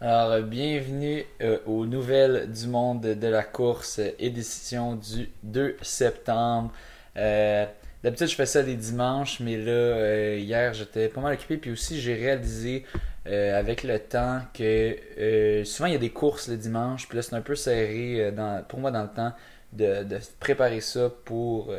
Alors, euh, bienvenue euh, aux nouvelles du monde de la course, euh, édition du 2 septembre. D'habitude, je fais ça les dimanches, mais là, hier, j'étais pas mal occupé. Puis aussi, j'ai réalisé avec le temps que souvent, il y a des courses le dimanche. Puis là, c'est un peu serré pour moi dans le temps de, préparer ça pour,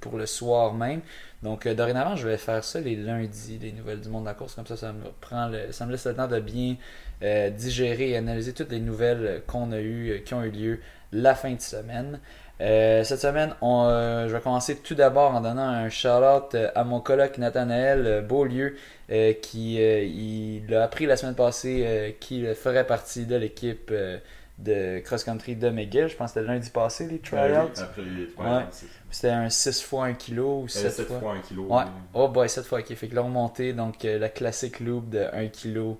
pour le soir même. Donc, dorénavant, je vais faire ça les lundis, les nouvelles du monde de la course. Comme ça, ça me, prend le, ça me laisse le temps de bien euh, digérer et analyser toutes les nouvelles qu'on a eues, euh, qui ont eu lieu la fin de semaine. Euh, cette semaine, on, euh, je vais commencer tout d'abord en donnant un shout-out euh, à mon coloc Nathanaël euh, Beaulieu, euh, qui euh, il a appris la semaine passée euh, qu'il ferait partie de l'équipe euh, de cross-country de McGill. Je pense que c'était lundi passé, les tryouts. Euh, Ouais. C'était un 6 fois 1 kg ou Euh, 7 7 fois. fois 1 kg. Ouais. Oh boy, 7 fois, ok. Fait que là, on montait donc euh, la classique loop de 1 kg euh,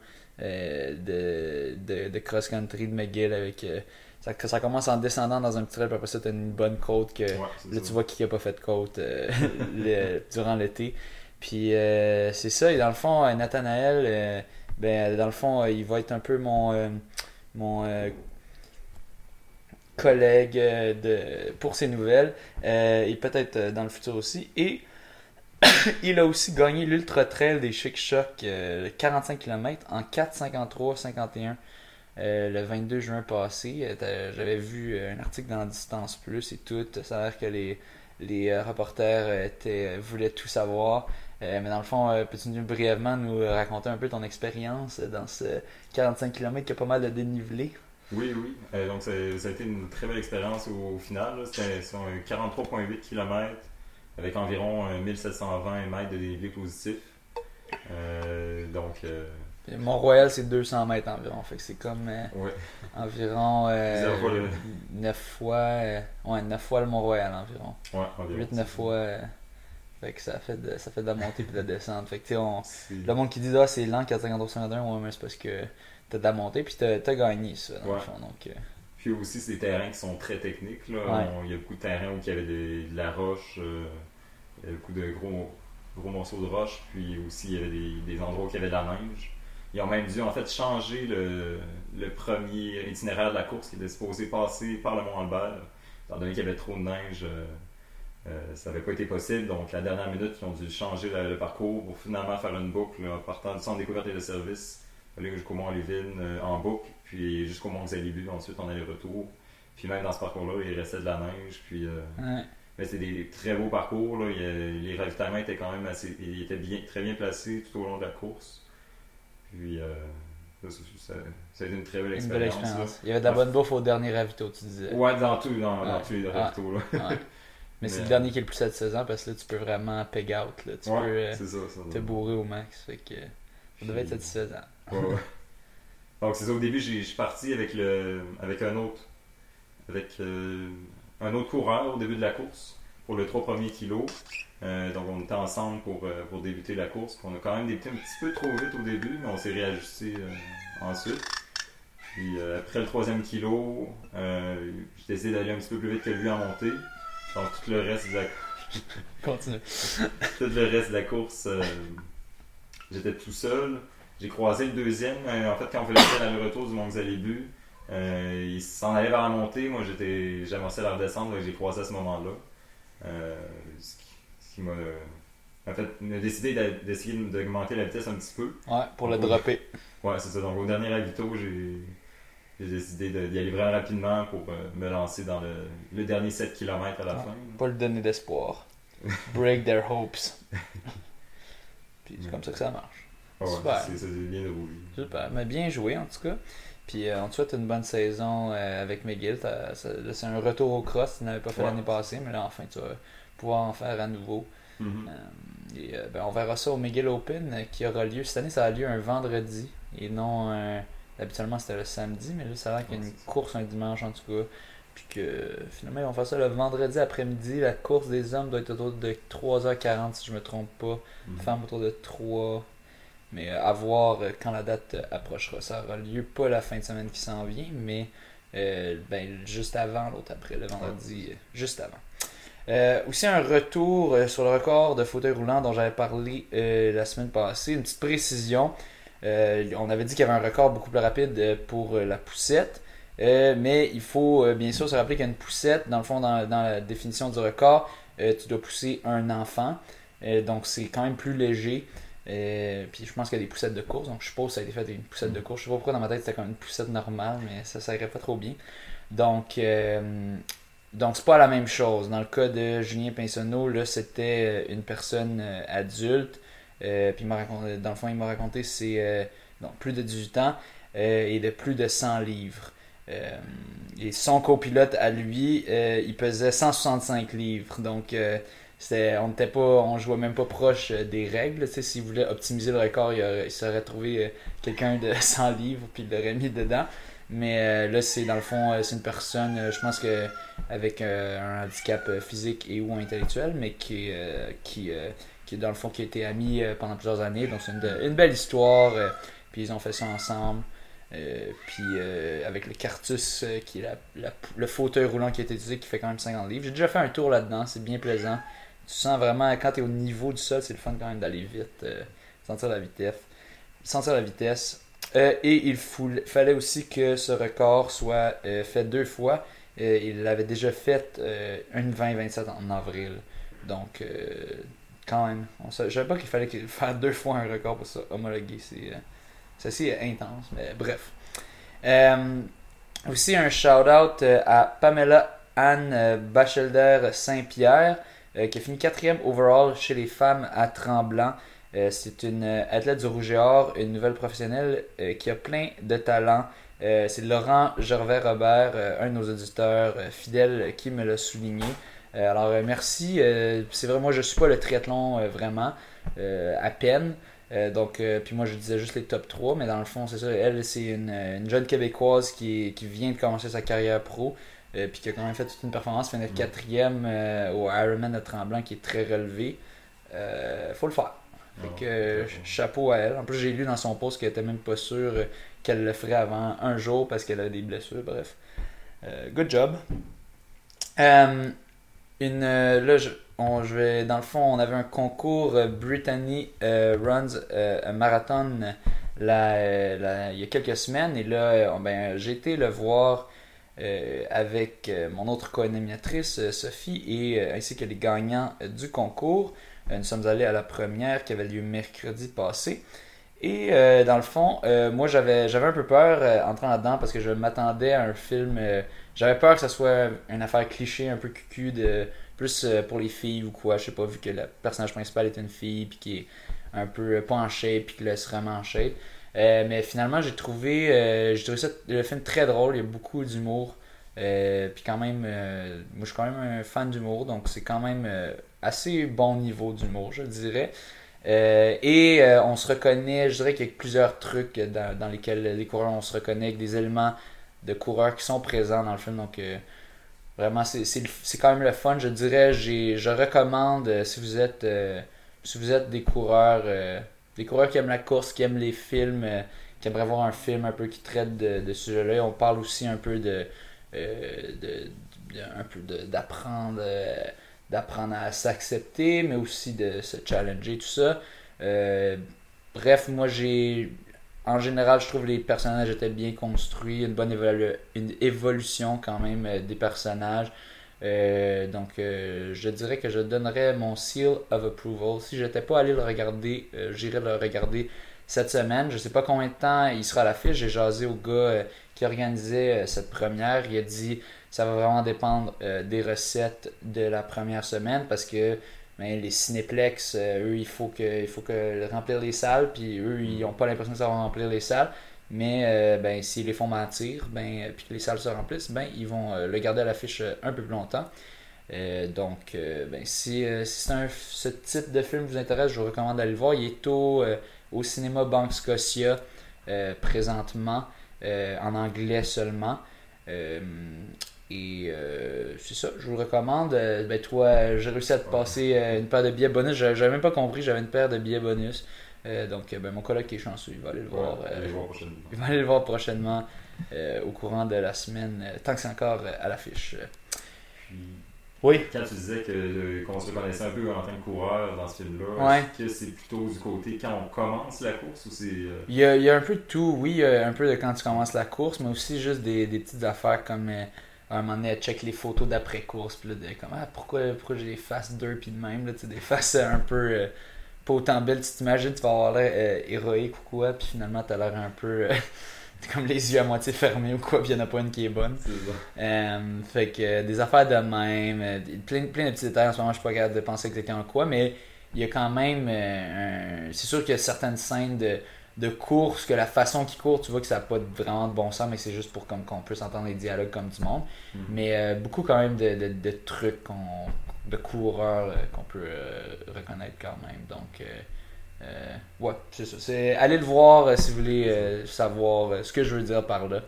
de, de, de cross-country de McGill avec. euh, ça, ça commence en descendant dans un petit trail, puis après ça, t'as une bonne côte que. Ouais, Là, ça. tu vois qui a pas fait de côte euh, le- durant l'été. Puis euh, c'est ça, et dans le fond, euh, Nathanaël, euh, ben, dans le fond, euh, il va être un peu mon, euh, mon euh, collègue euh, de, pour ses nouvelles, euh, et peut-être euh, dans le futur aussi. Et il a aussi gagné l'Ultra Trail des Chic euh, 45 km en 4,53,51 euh, le 22 juin passé. Euh, J'avais vu euh, un article dans Distance Plus et tout. Ça a l'air que les, les reporters voulaient tout savoir. Mais dans le fond, peux-tu brièvement nous raconter un peu ton expérience dans ce 45 km qui a pas mal de dénivelé? Oui, oui. Donc, ça, a été une très belle expérience au, final. C'était sur un 43,8 km avec environ euh, 1720 mètres de dénivelé positif. Euh, donc, euh, Mont-Royal, c'est 200 mètres environ. Fait que c'est comme euh, ouais. environ Zéro fois le- 9 fois, euh, ouais, 9 fois le Mont-Royal environ. Ouais, environ. 8-9 fois. euh, fait que ça fait, de, ça fait de la montée puis de la descente. Fait que tu sais, on, le monde qui dit ah c'est lent 451 ouais mais c'est parce que t'as de la montée puis t'as as gagné ça dans le Ouais. fond donc euh, Puis aussi, c'est des terrains qui sont très techniques. Là. Ouais. On- il y a beaucoup de terrains où il y avait des- de la roche, euh, il y avait beaucoup de gros, gros morceaux de roche, puis aussi il y avait des, des endroits où il y avait de la neige. Ils ont même dû en fait changer le, le premier itinéraire de la course qui était supposé passer par le Mont Albert. Étant donné qu'il y avait trop de neige, euh, euh, ça n'avait pas été possible. Donc, la dernière minute, ils ont dû changer le, le parcours pour finalement faire une boucle là, partant du centre découverte et de service, aller jusqu'au Mont Lévin euh, en boucle, puis jusqu'au Mont Xalibu, ensuite en aller-retour. Puis même dans ce parcours-là, il restait de la neige. Puis, euh, ouais. mais c'était des très beaux parcours. Là. Il les ravitaillements étaient quand même assez. Ils étaient bien, très bien placés tout au long de la course. Puis, euh, ça, a été une très belle une belle expérience. expérience il y avait de la bonne bouffe au dernier ravito tu disais. Ouais, dans, tout, dans, tous les ravitaux. Là. Ouais. mais c'est le dernier qui est le plus satisfaisant parce que là tu peux vraiment peg out là. tu peux euh, c'est ça. ça te bourrer au max fait que ça devait être satisfaisant Ouais, ouais. Donc c'est ça, au début, j'ai- je suis parti avec, le, avec un autre avec euh, un autre coureur au début de la course pour le 3 premiers kilos. Euh, donc on était ensemble pour, euh, pour débuter la course. On a quand même débuté un petit peu trop vite au début, mais on s'est réajusté ensuite. Puis après le troisième kilo, j'ai décidé d'aller un petit peu plus vite que lui en montée. Donc tout le reste de la continue tout le reste de la course, euh, j'étais tout seul. J'ai croisé le deuxième. euh, en fait, quand on faisait le retour du Mont Xalibu, euh, il s'en allait vers la montée. Moi, j'étais, j'amorçais la redescente, donc j'ai croisé à ce moment-là. Euh, ce qui, ce qui m'a, en fait, m'a décidé d'essayer d'augmenter la vitesse un petit peu. ouais pour le dropper Ouais, c'est ça. Donc, au dernier ravito, j'ai, j'ai décidé d'y aller vraiment rapidement pour euh, me lancer dans le, le dernier 7 km à la Ouais. fin. pas le donner d'espoir break their hopes puis c'est comme ça que ça marche Ouais, Super. c'est. Super, mais bien joué en tout cas. Puis euh, on te souhaite une bonne saison euh, avec McGill. C'est un retour au cross, tu n'avais pas fait Ouais. l'année passée, mais là enfin tu vas pouvoir en faire à nouveau. Mhm. Euh, et euh, ben, on verra ça au McGill Open qui aura lieu. Cette année, ça a lieu un vendredi et non un. Habituellement c'était le samedi, mais là ça a l'air qu'il y a une course un dimanche en tout cas. Puis que finalement ils vont faire ça le vendredi après-midi. La course des hommes doit être autour de 3h40 si je me trompe pas. Femmes autour de 3. Mais euh, à voir euh, quand la date euh, approchera. Ça aura lieu pas la fin de semaine qui s'en vient, mais euh, ben, juste avant, l'autre après, le vendredi, euh, juste avant. Euh, aussi un retour sur le record de fauteuil roulant dont j'avais parlé la semaine passée. Une petite précision. on avait dit qu'il y avait un record beaucoup plus rapide pour la poussette. mais il faut bien sûr se rappeler qu'il y a une poussette, dans le fond, dans, dans la définition du record, tu dois pousser un enfant. donc c'est quand même plus léger. Puis je pense qu'il y a des poussettes de course, donc je suppose que ça a été fait avec une poussette de course. Je sais pas pourquoi dans ma tête c'était comme une poussette normale, mais ça ne pas trop bien. Donc, donc, c'est pas la même chose. Dans le cas de Julien Pinsonneau, là, c'était euh, une personne euh, adulte. Euh, puis, raconté, dans le fond, il m'a raconté c'est plus de 18 ans et de plus de 100 livres. et son copilote à lui, il pesait 165 livres. Donc, c'était, on n'était pas, on jouait même pas proche des règles. S'il voulait optimiser le record, il, il serait trouvé quelqu'un de 100 livres puis il l'aurait mis dedans. Mais euh, là, c'est dans le fond, euh, c'est une personne, euh, je pense que avec un handicap physique et ou intellectuel, mais qui, qui, qui dans le fond, qui a été ami pendant plusieurs années. Donc c'est une, belle histoire. puis ils ont fait ça ensemble. puis avec le Cartus, qui est le fauteuil roulant qui a été utilisé, qui fait quand même 50 livres. J'ai déjà fait un tour là-dedans, c'est bien plaisant. Tu sens vraiment, quand tu es au niveau du sol, c'est le fun quand même d'aller vite, sentir la vitesse. Sentir la vitesse. Euh, et il fallait aussi que ce record soit euh, fait deux fois. Euh, il l'avait déjà fait une 20-27 en avril. Donc, quand même. Je ne savais pas qu'il fallait faire deux fois un record pour ça homologuer. C'est assez intense, mais bref. aussi un shout-out à Pamela Anne Bachelder Saint-Pierre, qui a fini quatrième overall chez les femmes à Tremblant. Euh, c'est une euh, athlète du Rouge et Or, une nouvelle professionnelle euh, qui a plein de talent. c'est Laurent Gervais-Robert, un de nos auditeurs fidèles, qui me l'a souligné. alors merci. c'est vrai, moi je suis pas le triathlon vraiment, à peine. donc, puis moi je disais juste les top 3, mais dans le fond, c'est ça. Elle, c'est une, jeune québécoise qui, qui vient de commencer sa carrière pro. Puis qui a quand même fait toute une performance, finir mm. quatrième au Ironman de Tremblant qui est très relevé. faut le faire. Fait que, euh, chapeau à elle. En plus, j'ai lu dans son post qu'elle était même pas sûre qu'elle le ferait avant un jour parce qu'elle a des blessures. Bref. Euh, good job. Euh, une, là, je, vais, dans le fond, on avait un concours Brittany Runs un marathon il y a quelques semaines. Et là, ben, j'ai été le voir avec mon autre co-animatrice, Sophie, et ainsi que les gagnants du concours. Euh, nous sommes allés à la première qui avait lieu mercredi passé. Et euh, dans le fond, euh, moi j'avais j'avais un peu peur entrant là-dedans parce que je m'attendais à un film. j'avais peur que ce soit une affaire cliché, un peu cucu, de plus pour les filles ou quoi. Je sais pas, vu que le personnage principal est une fille puis qui est un peu pas en shape puis qui laisse vraiment en shape. Mais finalement, j'ai trouvé, ça, le film très drôle. Il y a beaucoup d'humour. puis quand même, moi je suis quand même un fan d'humour, donc c'est quand même assez bon niveau d'humour, je dirais. Euh, et euh, on se reconnaît, je dirais qu'il y a plusieurs trucs dans, lesquels les coureurs, on se reconnaît avec des éléments de coureurs qui sont présents dans le film. Donc, euh, vraiment, c'est quand même le fun. Je dirais, je recommande si vous êtes, si vous êtes des coureurs, des coureurs qui aiment la course, qui aiment les films, qui aimeraient voir un film un peu qui traite de, ce sujet-là. On parle aussi un peu de, de, un peu d'apprendre d'apprendre à s'accepter, mais aussi de se challenger, tout ça. Euh, bref, moi j'ai. En général, je trouve les personnages étaient bien construits, une bonne une évolution quand même euh, des personnages. Euh, donc, je dirais que je donnerais mon seal of approval. Si j'étais pas allé le regarder, j'irais le regarder cette semaine. Je sais pas combien de temps il sera à l'affiche. J'ai jasé au gars qui organisait cette première. Il a dit ça va vraiment dépendre euh, des recettes de la première semaine parce que ben, les cinéplex, euh, eux, il faut que, il faut que remplir les salles, puis eux, ils n'ont pas l'impression que ça va remplir les salles. Mais euh, ben, s'ils les font mentir, ben, puis que les salles se remplissent, ben, ils vont le garder à l'affiche un peu plus longtemps. donc, ben, si, si ce type de film vous intéresse, je vous recommande d'aller le voir. Il est au, au cinéma Banque Scotia présentement, en anglais seulement. Et euh, c'est ça, je vous recommande. Euh, ben toi, j'ai réussi à te passer euh, une paire de billets bonus. J'avais même pas compris, j'avais une paire de billets bonus. Donc ben, mon collègue qui est chanceux, il va aller le voir. il va aller le voir prochainement au courant de la semaine, tant que c'est encore à l'affiche. Oui. Quand tu disais que qu'on se reconnaissait un peu en tant que coureur dans ce film-là, Ouais. est-ce que c'est plutôt du côté quand on commence la course ou c'est. euh, Il y, a, il y a un peu de tout, oui, il y a un peu de quand tu commences la course, mais aussi juste des, des petites affaires comme euh, à un moment donné, elle check les photos d'après-course, puis là, de, comme, ah, pourquoi, pourquoi j'ai des faces derpy de même, là, des faces euh, un peu euh, pas autant belles, tu t'imagines, tu vas avoir l'air euh, héroïque ou quoi, puis finalement, t'as l'air un peu euh, comme les yeux à moitié fermés ou quoi, puis il y en a pas une qui est bonne. Euh, fait que euh, des affaires de même, plein, plein de petits détails en ce moment, je suis pas capable de penser exactement quoi, mais il y a quand même un- C'est sûr qu'il y a certaines scènes de, de course, que la façon qu'ils courent, tu vois que ça n'a pas vraiment de bon sens, mais c'est juste pour comme qu'on puisse entendre les dialogues comme du monde. Mhm. Mais euh, beaucoup quand même de, de, de trucs qu'on- de coureurs euh, qu'on peut euh, reconnaître quand même. Donc euh, ouais, c'est ça. C'est, allez le voir si vous voulez savoir ce que je veux dire par là.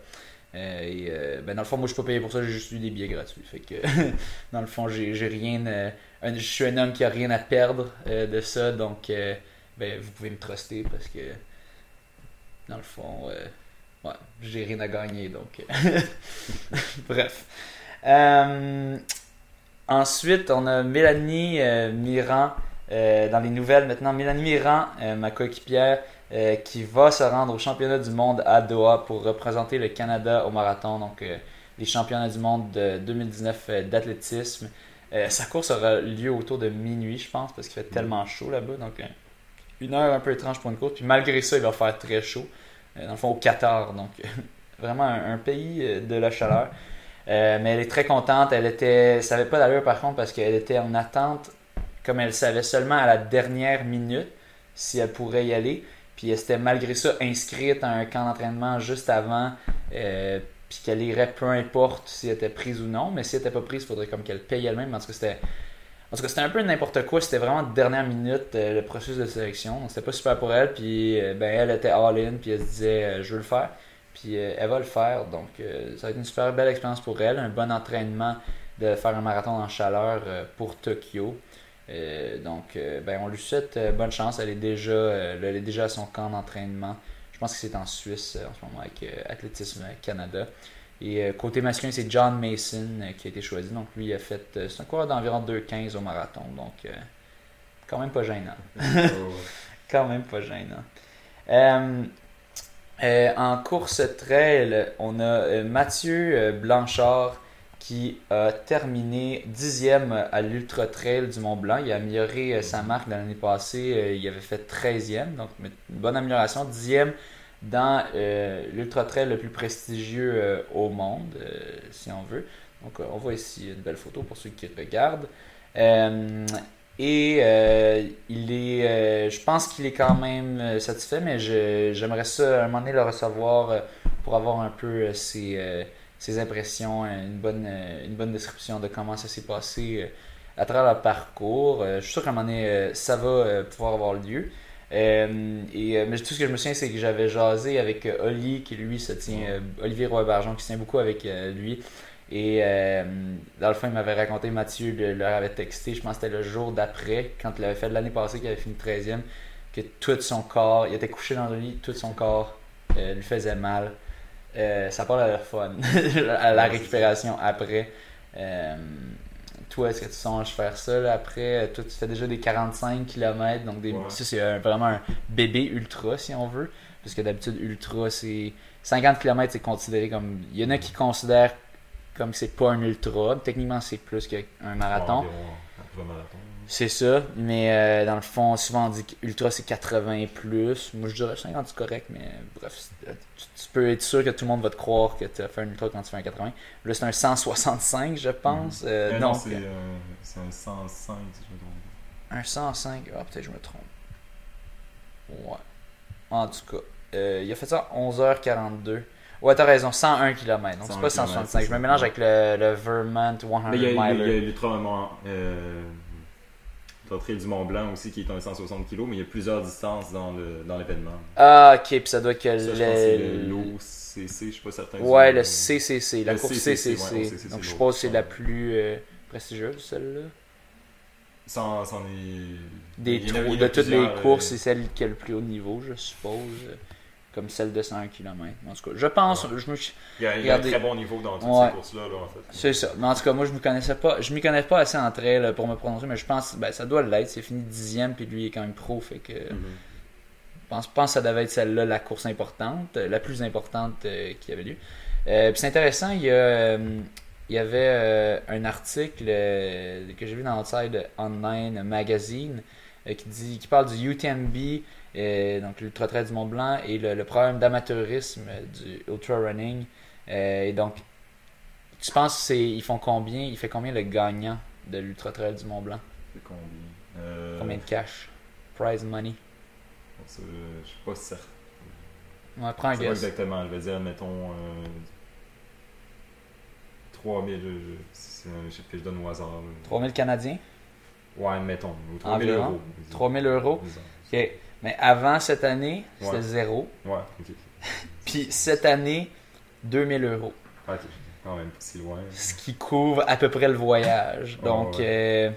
Et, euh, ben dans le fond, moi je suis pas payé pour ça, j'ai juste eu des billets gratuits. Fait que dans le fond, j'ai, j'ai rien. un- je suis un homme qui a rien à perdre de ça, donc euh, ben, vous pouvez me truster parce que dans le fond, euh, ouais, j'ai rien à gagner donc. euh, Bref. Euh, ensuite, on a Mélanie euh, Mirand euh, dans les nouvelles maintenant. Mélanie Mirand, euh, ma coéquipière, qui va se rendre au championnat du monde à Doha pour représenter le Canada au marathon. Donc, les championnats du monde de 2019 euh, d'athlétisme. Sa course aura lieu autour de minuit, je pense, parce qu'il fait tellement chaud là-bas. Donc, une heure un peu étrange pour une course. Puis malgré ça, il va faire très chaud. Euh, dans le fond, au Qatar. Donc, vraiment un, pays euh, de la chaleur. Euh, mais elle est très contente. Elle était, ça pas d'allure par contre parce qu'elle était en attente, comme elle savait seulement à la dernière minute si elle pourrait y aller. Puis elle s'était malgré ça inscrite à un camp d'entraînement juste avant. puis qu'elle irait peu importe si elle était prise ou non. Mais si elle était pas prise, il faudrait comme qu'elle paye elle-même. Tout cas, c'était. En tout cas, c'était un peu n'importe quoi. C'était vraiment de dernière minute euh, le processus de sélection. C'était pas super pour elle. Puis, euh, ben, elle était all-in. Puis, elle se disait, euh, je veux le faire. Puis, elle va le faire. Donc, ça va être une super belle expérience pour elle. Un bon entraînement de faire un marathon en chaleur pour Tokyo. Donc, ben, on lui souhaite bonne chance. Elle est déjà, elle est déjà à son camp d'entraînement. Je pense que c'est en Suisse en ce moment avec Athlétisme Canada. Et euh, côté masculin, c'est John Mason euh, qui a été choisi. Donc, lui, il a fait. euh, c'est un coureur d'environ 2,15 au marathon. Donc, quand même pas gênant. Ouais, Quand même pas gênant. Euh, euh, en course trail, on a Mathieu Blanchard qui a terminé dixième à l'Ultra Trail du Mont Blanc. Il a amélioré sa marque de l'année passée. Il avait fait 13e, donc une bonne amélioration. Dixième dans euh, l'Ultra Trail le plus prestigieux euh, au monde, euh, si on veut. Donc, on voit ici une belle photo pour ceux qui regardent. Et il est, je pense qu'il est quand même satisfait, mais j'aimerais ça à un moment donné le recevoir pour avoir un peu ses, ses impressions, une bonne, une bonne description de comment ça s'est passé à travers le parcours. Je suis sûr qu'à un moment donné, ça va pouvoir avoir lieu. Euh, et, euh, mais tout ce que je me souviens, c'est que j'avais jasé avec euh, Oli, qui lui se tient, Olivier Roy-Barjon, qui se tient beaucoup avec lui. Et euh, dans le fond, il m'avait raconté, Mathieu le- leur avait texté, je pense que c'était le jour d'après, quand il avait fait l'année passée, qu'il avait fini 13e, que tout son corps, il était couché dans le lit, tout son corps euh, lui faisait mal. Euh, ça parle à la fun, à la récupération après. Euh, toi, est-ce que tu songes faire ça là, après Toi, tu fais déjà des 45 km, donc des, Ouais. ça, c'est un- vraiment un bébé ultra, si on veut. Parce que d'habitude, ultra, c'est 50 km, c'est considéré comme. Il y en a qui considèrent comme c'est pas un ultra. Techniquement, c'est plus qu'un marathon. environ un peu marathon. C'est ça, mais euh, dans le fond, souvent on dit qu'ultra c'est 80 et plus. Moi je dirais 50 c'est correct, mais bref, c'est- tu, tu peux être sûr que tout le monde va te croire que tu as fait un ultra quand tu fais un 80. Là c'est un 165, je pense. Euh, Euh, non, c'est euh, un 105 si je me trompe. un 105, ah peut-être je me trompe. Ouais. En tout cas, euh, il a fait ça à 11h42. Ouais, t'as raison, 101 km. Donc c'est 101 pas kilomètres, 165. c'est Je me mélange avec le, le Vermont 100 Mais il y a l'ultra euh, le trail du Mont Blanc aussi qui est un 160 kg, mais il y a plusieurs distances dans le dans l'événement. Ah, ok, puis ça doit être que Ça, pense le- l'OCC, je suis pas certain. Ouais, le CCC, la course CCC, Donc je suppose que c'est la plus euh, prestigieuse, celle-là. C'en c'en est. Des en trous en de toutes les plusieurs, courses, euh, c'est celle qui a le plus haut niveau, je suppose. Comme celle de 101 km. En tout cas, je pense, je me, Il y a, il y a un très bon niveau dans toutes Ouais. ces courses-là, là, en fait. c'est ça. Mais en tout cas, moi, je me connaissais pas, je m'y connais pas assez en trail pour me prononcer, mais je pense, ben, ça doit l'être. C'est fini dixième, puis lui est quand même pro, fait que. Mhm. Je pense, pense que ça devait être celle-là la course importante, euh, la plus importante euh, qui avait lieu. Euh, puis c'est intéressant, il y, a, euh, il y avait un article que j'ai vu dans Outside Online Magazine qui dit qui parle du UTMB, euh, donc l'Ultra Trail du Mont Blanc, et le, le problème d'amateurisme euh, du ultra running. Euh, et donc, tu penses c'est ils font combien Il fait combien le gagnant de l'Ultra Trail du Mont Blanc? Combien? Euh, Combien de cash? Prize money? Je suis pas certain. Ouais, prends un C'est pas guess. exactement. Je vais dire, mettons, euh, 3000. je- je- C'est un chiffre que je donne au hasard. là. 3000 Canadiens? Ouais, mettons. Ou 3000 Environ. euros. disons. 3000 euros? Ok. Mais avant cette année, c'était zéro. Ouais, ok. Puis cette année, 2000 euros. Ok, quand même pas si loin. Ce qui couvre à peu près le voyage. Ouais, Donc, ouais. euh,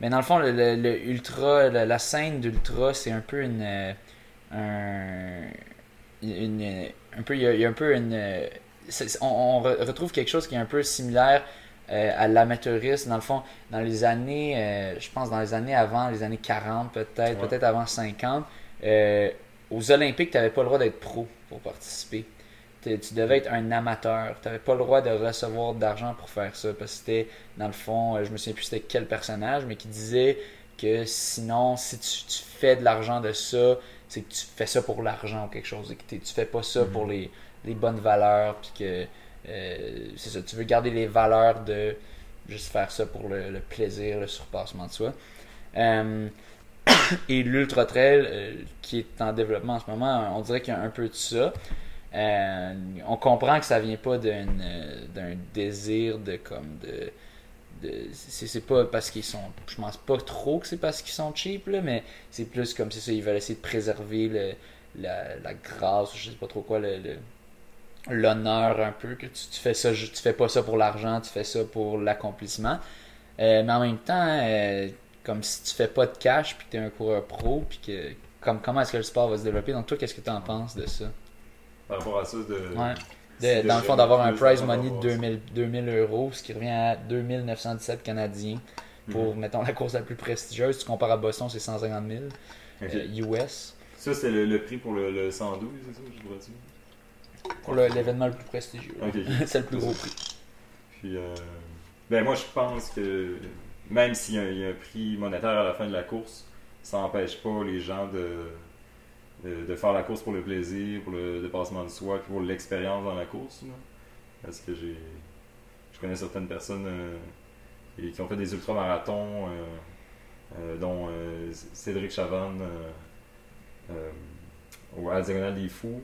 mais dans le fond, le, le- le ultra, la, la scène d'ultra, c'est un peu une, euh, un, une, un peu, il y, a, il y a un peu une, euh, on, on re- retrouve quelque chose qui est un peu similaire euh, à l'amateurisme. Dans le fond, dans les années, euh, je pense dans les années avant, les années 40 peut-être, Ouais. peut-être avant 50, euh, aux Olympiques, tu n'avais pas le droit d'être pro pour participer. T'es- Tu devais être un amateur. Tu n'avais pas le droit de recevoir d'argent pour faire ça. Parce que c'était, dans le fond, je me souviens plus c'était quel personnage, mais qui disait que sinon, si tu, tu fais de l'argent de ça, c'est que tu fais ça pour l'argent ou quelque chose. Et que tu fais pas ça Mhm. pour les, les bonnes valeurs. Puis que euh, c'est ça, tu veux garder les valeurs de juste faire ça pour le, plaisir, le surpassement de soi. Euh, et l'ultra trail euh, qui est en développement en ce moment, on dirait qu'il y a un peu de ça. On comprend que ça vient pas d'un désir de comme de, c'est pas parce qu'ils sont je pense pas trop que c'est parce qu'ils sont cheap là, mais c'est plus comme c'est ça ils veulent essayer de préserver la, la grâce je sais pas trop quoi l'honneur un peu que tu, tu fais ça tu fais pas ça pour l'argent tu fais ça pour l'accomplissement Euh, mais en même temps euh, comme si tu fais pas de cash puis que t'es un coureur pro puis que comme comment est-ce que le sport va se développer? Donc toi qu'est-ce que tu en penses de ça? Par rapport à ça, de. Ouais. de- dans le fond, d'avoir un prize money de rapport à ça. 2000, 2000 euros, ce qui revient à 2917 canadiens pour, Mhm. mettons, la course la plus prestigieuse. Tu compares à Boston, c'est 150 000 Ok. euh, US. Ça, c'est le, le prix pour le, le 112, c'est ça, je dois dire. Pour l'événement le plus prestigieux. C'est le plus gros prix. Puis, euh, ben moi, je pense que même s'il y, y a un prix monétaire à la fin de la course, ça n'empêche pas les gens de, de, de faire la course pour le plaisir, pour le dépassement de soi, puis pour l'expérience dans la course. là. Parce que j'ai, je connais certaines personnes euh, qui ont fait des ultramarathons, euh, euh, dont euh, Cédric Chavanne au- à la Diagonale des Fous,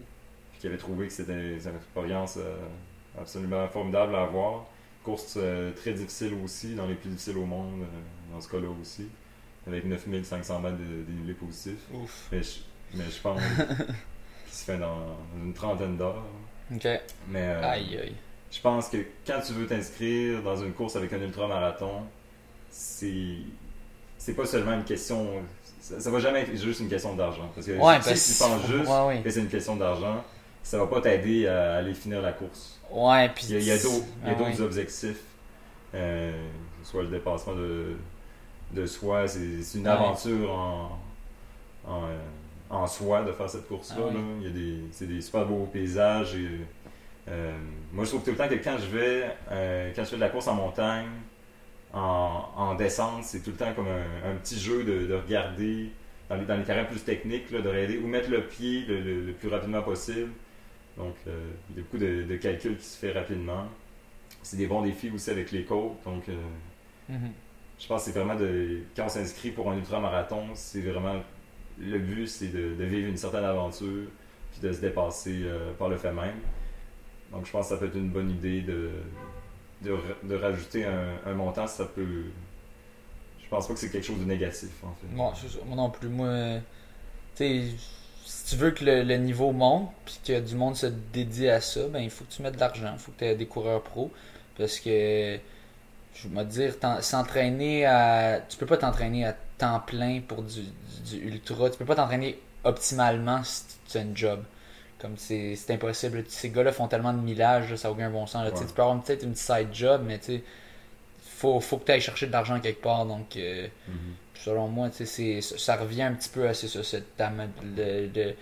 qui avait trouvé que c'était une expérience euh, absolument formidable à voir. Course euh, très difficile aussi, dans les plus difficiles au monde, euh, dans ce cas-là aussi, avec 9500 mètres de dénivelé positif. Ouf. Mais je, mais je pense qu'il se fait dans une trentaine d'heures. Ok. Mais euh, Aïe, aïe. je pense que quand tu veux t'inscrire dans une course avec un ultramarathon, c'est c'est pas seulement une question. Ça, ça va jamais être juste une question d'argent. Parce que Ouais, si parce- tu penses juste ouais, ouais. que c'est une question d'argent, ça va pas t'aider à aller finir la course. Ouais, puis. Il y a, a d'autres Ah, objectifs, euh, soit le dépassement de, de soi, c'est une aventure en, en, euh, en soi de faire cette course-là. Ah. Il c'est des super beaux paysages. Et, euh, moi, je trouve tout le temps que quand je vais, euh, quand je fais de la course en montagne, en, en descente, c'est tout le temps comme un, un petit jeu de, de regarder dans les, dans les carrés plus techniques, là, de regarder où mettre le pied le, le- le plus rapidement possible. Donc, euh, il y a beaucoup de, de calculs qui se fait rapidement. C'est des bons défis aussi avec les côtes. Donc, euh, Mhm. je pense que c'est vraiment de. Quand on s'inscrit pour un ultramarathon, c'est vraiment. Le but, c'est de, de vivre une certaine aventure, puis de se dépasser euh, par le fait même. Donc, je pense que ça peut être une bonne idée de, de, ra- de rajouter un, un montant, ça peut. Je pense pas que c'est quelque chose de négatif, en fait. Bon. Moi non plus. Moi, tu sais, si tu veux que le, le niveau monte, puis que du monde se dédie à ça, ben il faut que tu mettes de l'argent. Il faut que tu aies des coureurs pros. Parce que, je vais dire, s'entraîner à. Tu peux pas t'entraîner à temps plein pour du, du, du ultra. Tu peux pas t'entraîner optimalement si tu as une job. comme c'est impossible. Ces gars-là font tellement de millage, ça n'a aucun bon sens. là. Tu sais, Ouais. Tu peux avoir peut-être une side job, mais tu sais, faut, faut que tu ailles chercher de l'argent quelque part. Donc, euh, Mhm. Selon moi, ça revient un petit peu à c'est ça, cet de, de-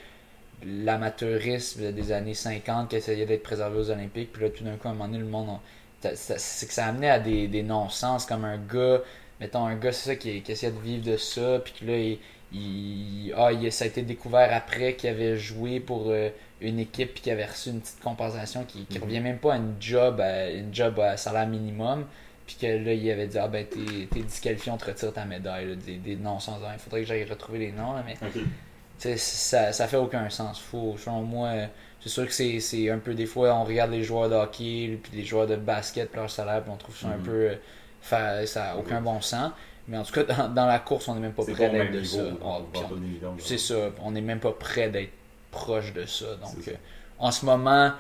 l'amateurisme des années 50 qui essayait d'être préservé aux Olympiques. Puis là, tout d'un coup, à un moment donné, le monde, c'est que ça amenait à des, des non-sens, comme un gars, mettons un gars, c'est ça, qui, qui essayait de vivre de ça, puis que là, il, il- ah, il- ça a été découvert après qu'il avait joué pour euh, une équipe puis qu'il avait reçu une petite compensation qui, qui Mhm. revient même pas à une job à, une job à salaire minimum puis que là il avait dit ah ben t'es disqualifié on te retire ta médaille là, des, des non-sens il faudrait que j'aille retrouver les noms là, mais ça, ça fait aucun sens. Faut, selon moi, c'est sûr que c'est, un peu des fois, on regarde les joueurs de hockey, puis les joueurs de basket, puis leur salaire, puis on trouve ça un Mhm. peu. euh, ça n'a aucun bon sens. Mais en tout cas, dans, dans la course, on n'est même pas au d'être de niveau. ça. Ah, c'est ça, on n'est même pas prêt d'être proche de ça. Donc, euh, en ce moment,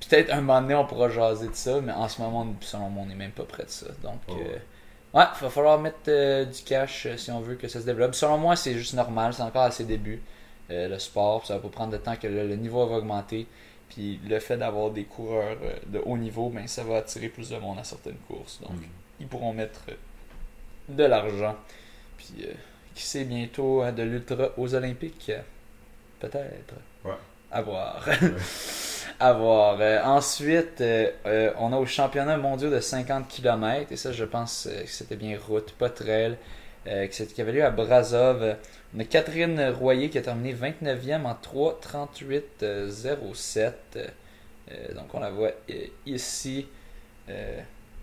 peut-être un moment donné, on pourra jaser de ça, mais en ce moment, on- selon moi, on n'est même pas prêt de ça. Donc, Oh, ouais. euh, ouais, il va falloir mettre euh, du cash euh, si on veut que ça se développe. Selon moi, c'est juste normal, c'est encore à ses débuts, euh, le sport. Ça va pas prendre de temps que le, le niveau va augmenter. Puis le fait d'avoir des coureurs de haut niveau, ben, ça va attirer plus de monde à certaines courses. Donc, Mhm. ils pourront mettre de l'argent. Puis, euh, qui sait bientôt hein, de l'ultra aux Olympiques Peut-être. Ouais. À voir. à voir. Euh, ensuite, euh, euh, on a au championnat mondial de 50 km. Et ça, je pense que c'était bien route, pas qui avait lieu à Brazov. Euh, On a Catherine Royer qui a terminé 29e en 3.38.07. Euh, euh, donc on la voit ici.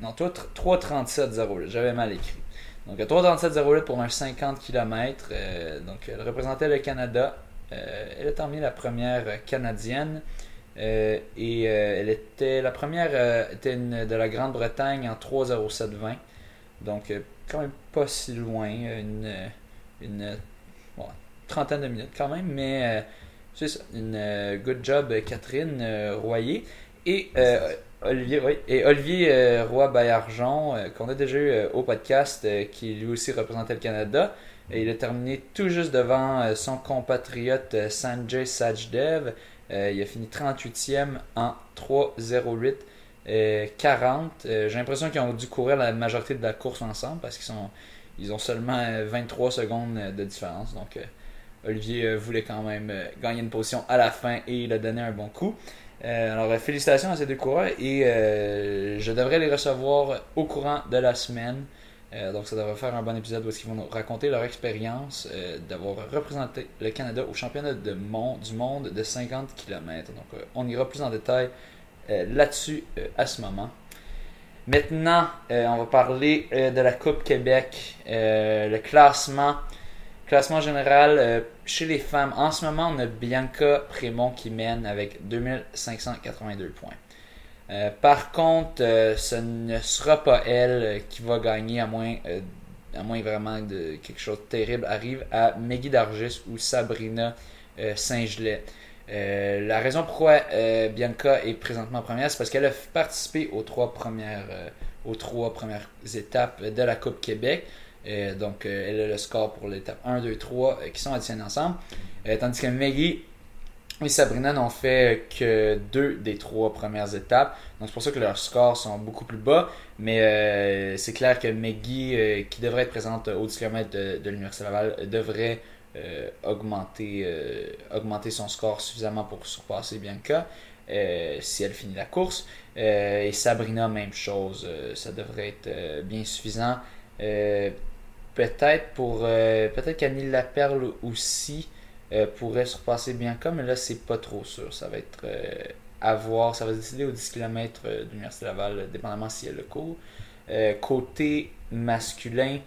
Non, 3.37.08. J'avais mal écrit. Donc 3.37.08 pour un 50 km. donc elle représentait le Canada. Elle a terminé la première canadienne. Euh, et euh, elle était la première euh, était de la Grande-Bretagne en 3.07.20. Donc quand même pas si loin. Une, trentaine de minutes quand même. Mais c'est ça. Une good job Catherine Royer. Et Olivier, oui, et Olivier Roy euh, qu'on a déjà eu au podcast, qui lui aussi représentait le Canada. Et il a terminé tout juste devant son compatriote Sanjay Sajdev. Euh, il a fini 38e en 3.08 euh, 40. Euh, J'ai l'impression qu'ils ont dû courir la majorité de la course ensemble parce qu'ils ils ont seulement euh, 23 secondes de différence. Donc Olivier voulait quand même gagner une position à la fin et il a donné un bon coup. Alors, félicitations à ces deux coureurs et je devrais les recevoir au courant de la semaine. Euh, donc, ça devrait faire un bon épisode où ils vont nous raconter leur expérience euh, d'avoir représenté le Canada au championnat de du monde de 50 km. Donc, euh, on ira plus en détail là-dessus à ce moment. Maintenant, on va parler de la Coupe Québec, le classement. Classement général chez les femmes. En ce moment, on a Bianca Prémont qui mène avec 2582 points. Euh, par contre, euh, ce ne sera pas elle euh, qui va gagner, à moins, à moins vraiment de quelque chose de terrible arrive à Meggy Dargis ou Sabrina Saint-Gelais. La raison pourquoi Bianca est présentement première, c'est parce qu'elle a participé aux trois premières, aux trois premières étapes de la Coupe Québec. Donc, elle a le score pour l'étape 1, 2, 3 euh, qui sont additionnés ensemble. Tandis que Maggie et Sabrina n'ont fait que deux des trois premières étapes. Donc, c'est pour ça que leurs scores sont beaucoup plus bas. Mais euh, c'est clair que Maggie, euh, qui devrait être présente au 10 km de, l'Université Laval, devrait euh, augmenter, augmenter son score suffisamment pour surpasser Bianca si elle finit la course. Et Sabrina, même chose. Ça devrait être bien suffisant. Peut-être pour peut-être qu'Annie Laperle aussi euh, pourrait surpasser Bianca, mais là c'est pas trop sûr. Ça va être euh, à voir. Ça va se décider aux 10 km de l'Université Laval, euh, dépendamment si elle le court. Euh, côté masculin,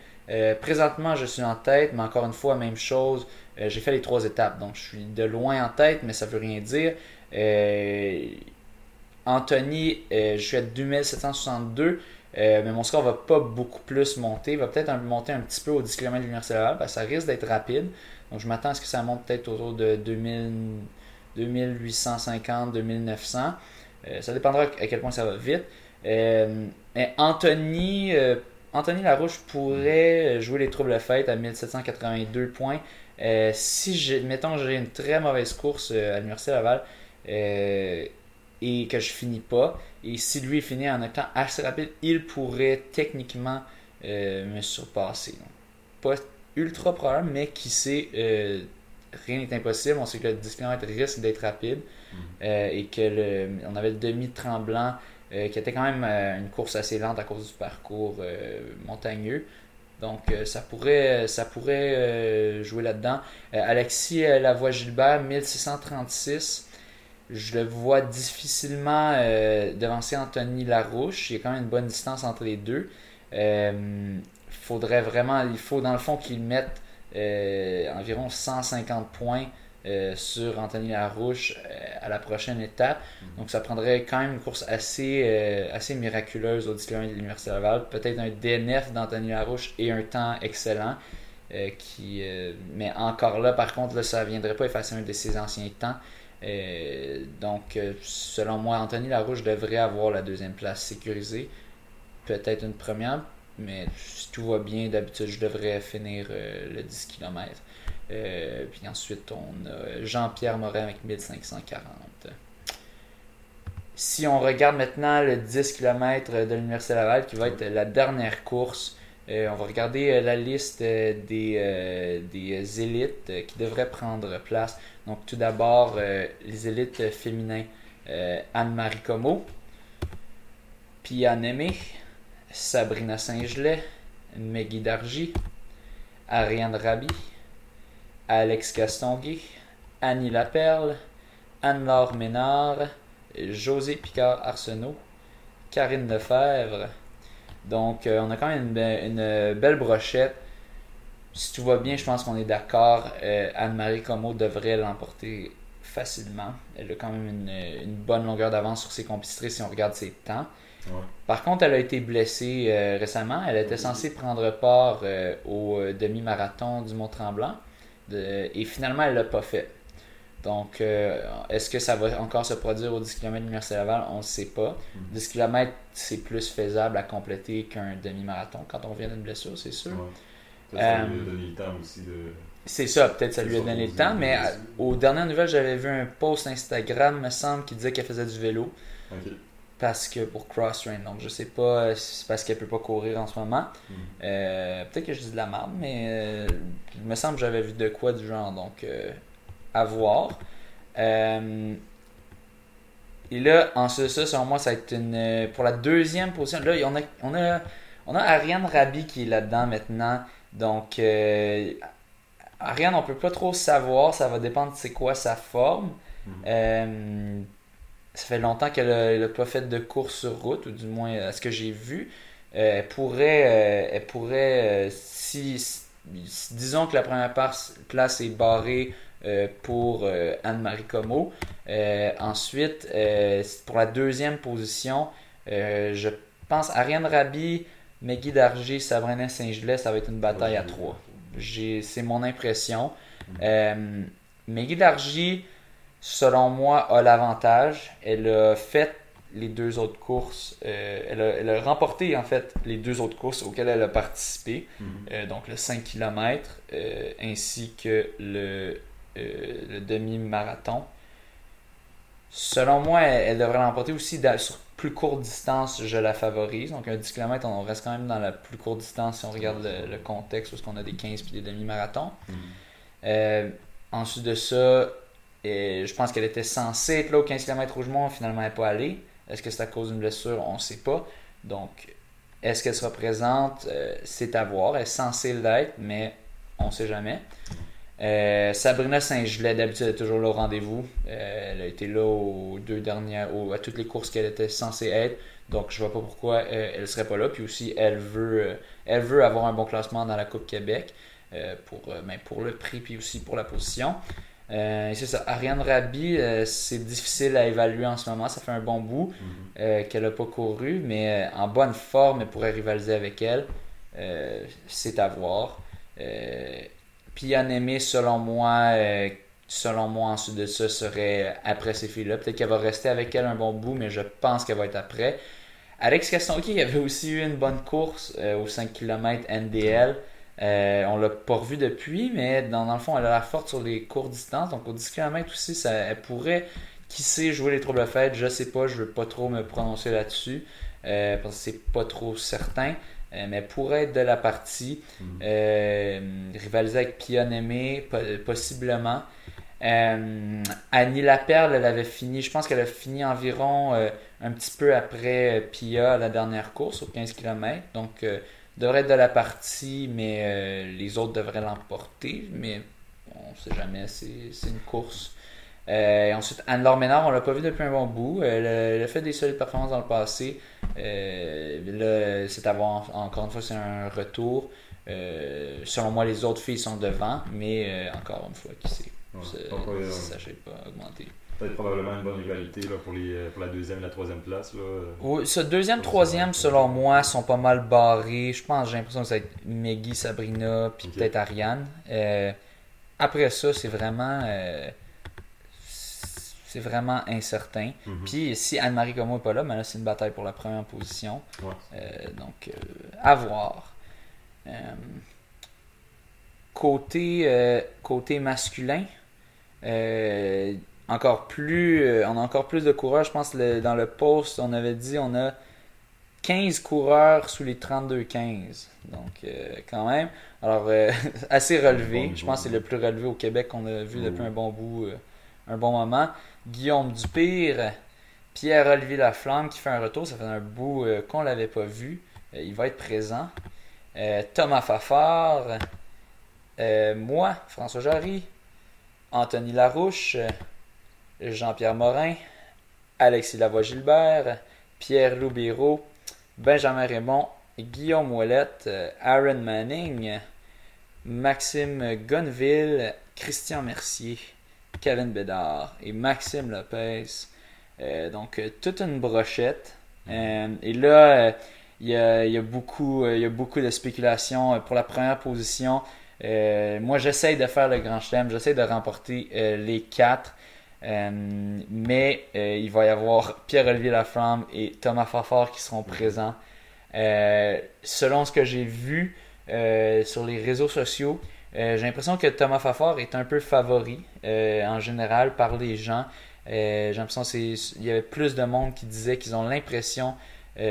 présentement je suis en tête, mais encore une fois, même chose. J'ai fait les trois étapes, donc je suis de loin en tête, mais ça veut rien dire. Anthony, je suis à 2762. Euh, mais mon score va pas beaucoup plus monter. Il va peut-être monter un petit peu au 10 km de l'Université Laval parce que ça risque d'être rapide. Donc je m'attends à ce que ça monte peut-être autour de 2000, 2850, 2900. Euh, ça dépendra à quel point ça va vite. Euh, mais Anthony, euh, Anthony Larouche pourrait jouer les troubles fêtes à 1782 points. Si j'ai, mettons, j'ai une très mauvaise course à l'Université Laval, et que je finis pas, et si lui finit en un assez rapide, il pourrait techniquement me surpasser. pas ultra probable, mais qui sait, rien n'est impossible. On sait que le 10 km risque d'être rapide mm. et que on avait le demi-tremblant euh, qui était quand même euh, une course assez lente à cause du parcours euh, montagneux. Donc ça pourrait, ça pourrait jouer là-dedans. Alexis Lavoie-Gilbert, 1636. Je le vois difficilement devancer Anthony Larouche. Il y a quand même une bonne distance entre les deux. Faudrait vraiment, il faut dans le fond qu'il mette environ 150 points euh, sur Anthony Larouche euh, à la prochaine étape. Mhm. Donc ça prendrait quand même une course assez, euh, assez miraculeuse au 10 de l'Université Laval. Peut-être un DNF d'Anthony Larouche et un temps excellent. qui, mais encore là, par contre, là, ça ne viendrait pas effacer un de ses anciens temps. donc, selon moi, Anthony Larouche devrait avoir la deuxième place sécurisée. Peut-être une première, mais si tout va bien, d'habitude, je devrais finir le 10 km. Euh, puis ensuite, on a Jean-Pierre Morin avec 1540. Si on regarde maintenant le 10 km de l'Université Laval, qui va être la dernière course, euh, on va regarder euh, la liste des, des élites qui devraient prendre place. Donc, tout d'abord, les élites féminins Anne-Marie Como, Pia Némé, Sabrina Saint-Gelais, Meggy Dargy, Ariane Rabi, Alex Castonguay, Annie Laperle, Anne-Laure Ménard, José Picard-Arsenault, Karine Lefebvre. Donc, euh, on a quand même une, belle brochette. Si tout va bien, je pense qu'on est d'accord. Euh, Anne-Marie Como devrait l'emporter facilement. Elle a quand même une, bonne longueur d'avance sur ses compistrices si on regarde ses temps. Par contre, elle a été blessée euh, récemment. Elle était censée prendre part au demi-marathon du Mont-Tremblant et finalement, elle l'a pas fait. Donc, euh, est-ce que ça va encore se produire au 10 km de l'Université Laval? On ne sait pas. 10 mm. km, c'est plus faisable à compléter qu'un demi-marathon quand on vient d'une blessure, c'est sûr. Ouais. Ça lui a donné le temps aussi de. C'est ça, peut-être ça lui a donné le temps, mais aux dernières nouvelles, j'avais vu un post Instagram, me semble, qui disait qu'elle faisait du vélo parce que pour cross-train. Donc, je sais pas si c'est parce qu'elle peut pas courir en ce moment. Hmm. Euh, peut-être que je dis de la merde, mais euh, il me semble que j'avais vu de quoi du genre. Donc, euh, à voir. et là, en ce ça, selon moi, ça va être une. Pour la deuxième position, là, on a, on a, on a Ariane Rabi qui est là-dedans maintenant. Donc, Ariane, on peut pas trop savoir. Ça va dépendre de c'est quoi sa forme. Hmm ça fait longtemps qu'elle n'a pas fait de course sur route, ou du moins à ce que j'ai vu. Euh, elle pourrait, euh, elle pourrait euh, si, disons que la première place est barrée pour Anne-Marie Como. ensuite, pour la deuxième position, je pense Ariane Rabi, Meggy Dargy, Sabrina Saint-Gelais, ça va être une bataille à trois. C'est mon impression. Meggy Dargy, selon moi, a l'avantage. Elle a fait les deux autres courses. Euh, elle, a, remporté en fait les deux autres courses auxquelles elle a participé. Mhm. Euh, donc le 5 km euh, ainsi que le, demi-marathon. Selon moi, elle, devrait l'emporter aussi sur plus courte distance, je la favorise. Donc un 10 km, on reste quand même dans la plus courte distance si on regarde le, contexte où on a des 15 et des demi-marathons. Mhm. ensuite de ça, je pense qu'elle était censée être là au 15 km Rougemont, finalement elle n'est pas allée. Est-ce que c'est à cause d'une blessure? On ne sait pas. Donc, est-ce qu'elle sera présente? Euh, C'est à voir. Elle est censée l'être, mais on ne sait jamais. Euh, Sabrina Saint-Gelais, d'habitude, est toujours là au rendez-vous. Euh, elle a été là aux deux dernières, à toutes les courses qu'elle était censée être. Donc, je ne vois pas pourquoi elle ne serait pas là. Puis aussi, elle veut, elle veut avoir un bon classement dans la Coupe Québec pour, ben, pour le prix, puis aussi pour la position. Euh, c'est ça. Ariane Rabi, euh, c'est difficile à évaluer en ce moment. Ça fait un bon bout mhm. euh, qu'elle n'a pas couru, mais en bonne forme, elle pourrait rivaliser avec elle. c'est à voir. puis aimé, selon moi, selon moi, ensuite de ça, serait après ces filles-là. Peut-être qu'elle va rester avec elle un bon bout, mais je pense qu'elle va être après. Alex Castonguay avait aussi eu une bonne course au 5 km NDL. Euh, on l'a pas revu depuis, mais dans, le fond, elle a la forte sur les courtes distances. Donc au 10 km aussi, ça, elle pourrait qui sait jouer les troubles fêtes, je sais pas, je veux pas trop me prononcer là-dessus, parce que c'est pas trop certain. mais pourrait être de la partie, Mhm. rivaliser avec Pia Némé, possiblement. Annie Laperle, elle avait fini, je pense qu'elle a fini environ un petit peu après Pia la dernière course, au 15 km. Donc, devrait être de la partie, mais euh, les autres devraient l'emporter. Mais on ne sait jamais, c'est une course. Euh, ensuite, Anne-Laure Ménard, on l'a pas vu depuis un bon bout. Elle, a fait des solides performances dans le passé. Euh, là, c'est avoir, encore une fois, c'est un retour. selon moi, les autres filles sont devant, mais encore une fois, qui sait? ça ne pas augmenter. Peut-être probablement une bonne rivalité là, pour, les, pour la deuxième et la troisième place. Là. Oui, ce deuxième, troisième, selon moi, sont pas mal barrés. Je pense, j'ai l'impression que ça va être Meggy, Sabrina, puis peut-être Ariane. Euh, après ça, c'est vraiment. Euh, c'est vraiment incertain. Mhm. Puis si Anne-Marie Como n'est pas là, mais là, c'est une bataille pour la première position. Ouais. Euh, donc, à voir. côté, côté masculin, encore plus, euh, on a encore plus de coureurs. Je pense dans le post, on avait dit on a 15 coureurs sous les 32-15. Donc, euh, quand même. Alors, euh, assez relevé. Je pense que c'est le plus relevé au Québec qu'on a vu depuis un bon bout, un bon moment. Guillaume Dupire, Pierre-Olivier Laflamme qui fait un retour. Ça fait un bout qu'on ne l'avait pas vu. il va être présent. Thomas Fafard. moi, François Jarry. Anthony Larouche. Jean-Pierre Morin, Alexis Lavoie-Gilbert, Pierre Loubiro, Benjamin Raymond, Guillaume Ouellette, euh, Aaron Manning, Maxime Gonville, Christian Mercier, Kevin Bédard et Maxime Lopez. Euh, donc, euh, toute une brochette. et là, il y, a, beaucoup, y a beaucoup de spéculations pour la première position. moi, j'essaye de faire le grand chelem, j'essaie de remporter les quatre. Euh, mais euh, il va y avoir Pierre-Olivier Laflamme et Thomas Fafard qui seront présents. Euh, selon ce que j'ai vu sur les réseaux sociaux, j'ai l'impression que Thomas Fafard est un peu favori en général par les gens. j'ai l'impression qu'il y avait plus de monde qui disait qu'ils ont l'impression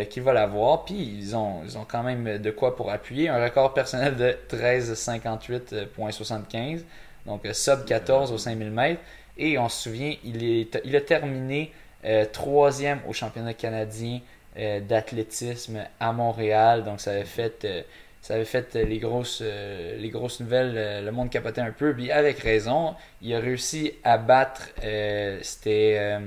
qu'il va l'avoir. Puis ils ont, ils ont quand même de quoi pour appuyer. Un record personnel de 13,58,75. Donc sub 14 au 5000 mètres. Et on se souvient, il, a terminé euh, troisième au championnat canadien euh, d'athlétisme à Montréal. Donc ça avait fait, euh, ça avait fait les, grosses, les grosses nouvelles. le monde capotait un peu. Puis avec raison, il a réussi à battre. C'était.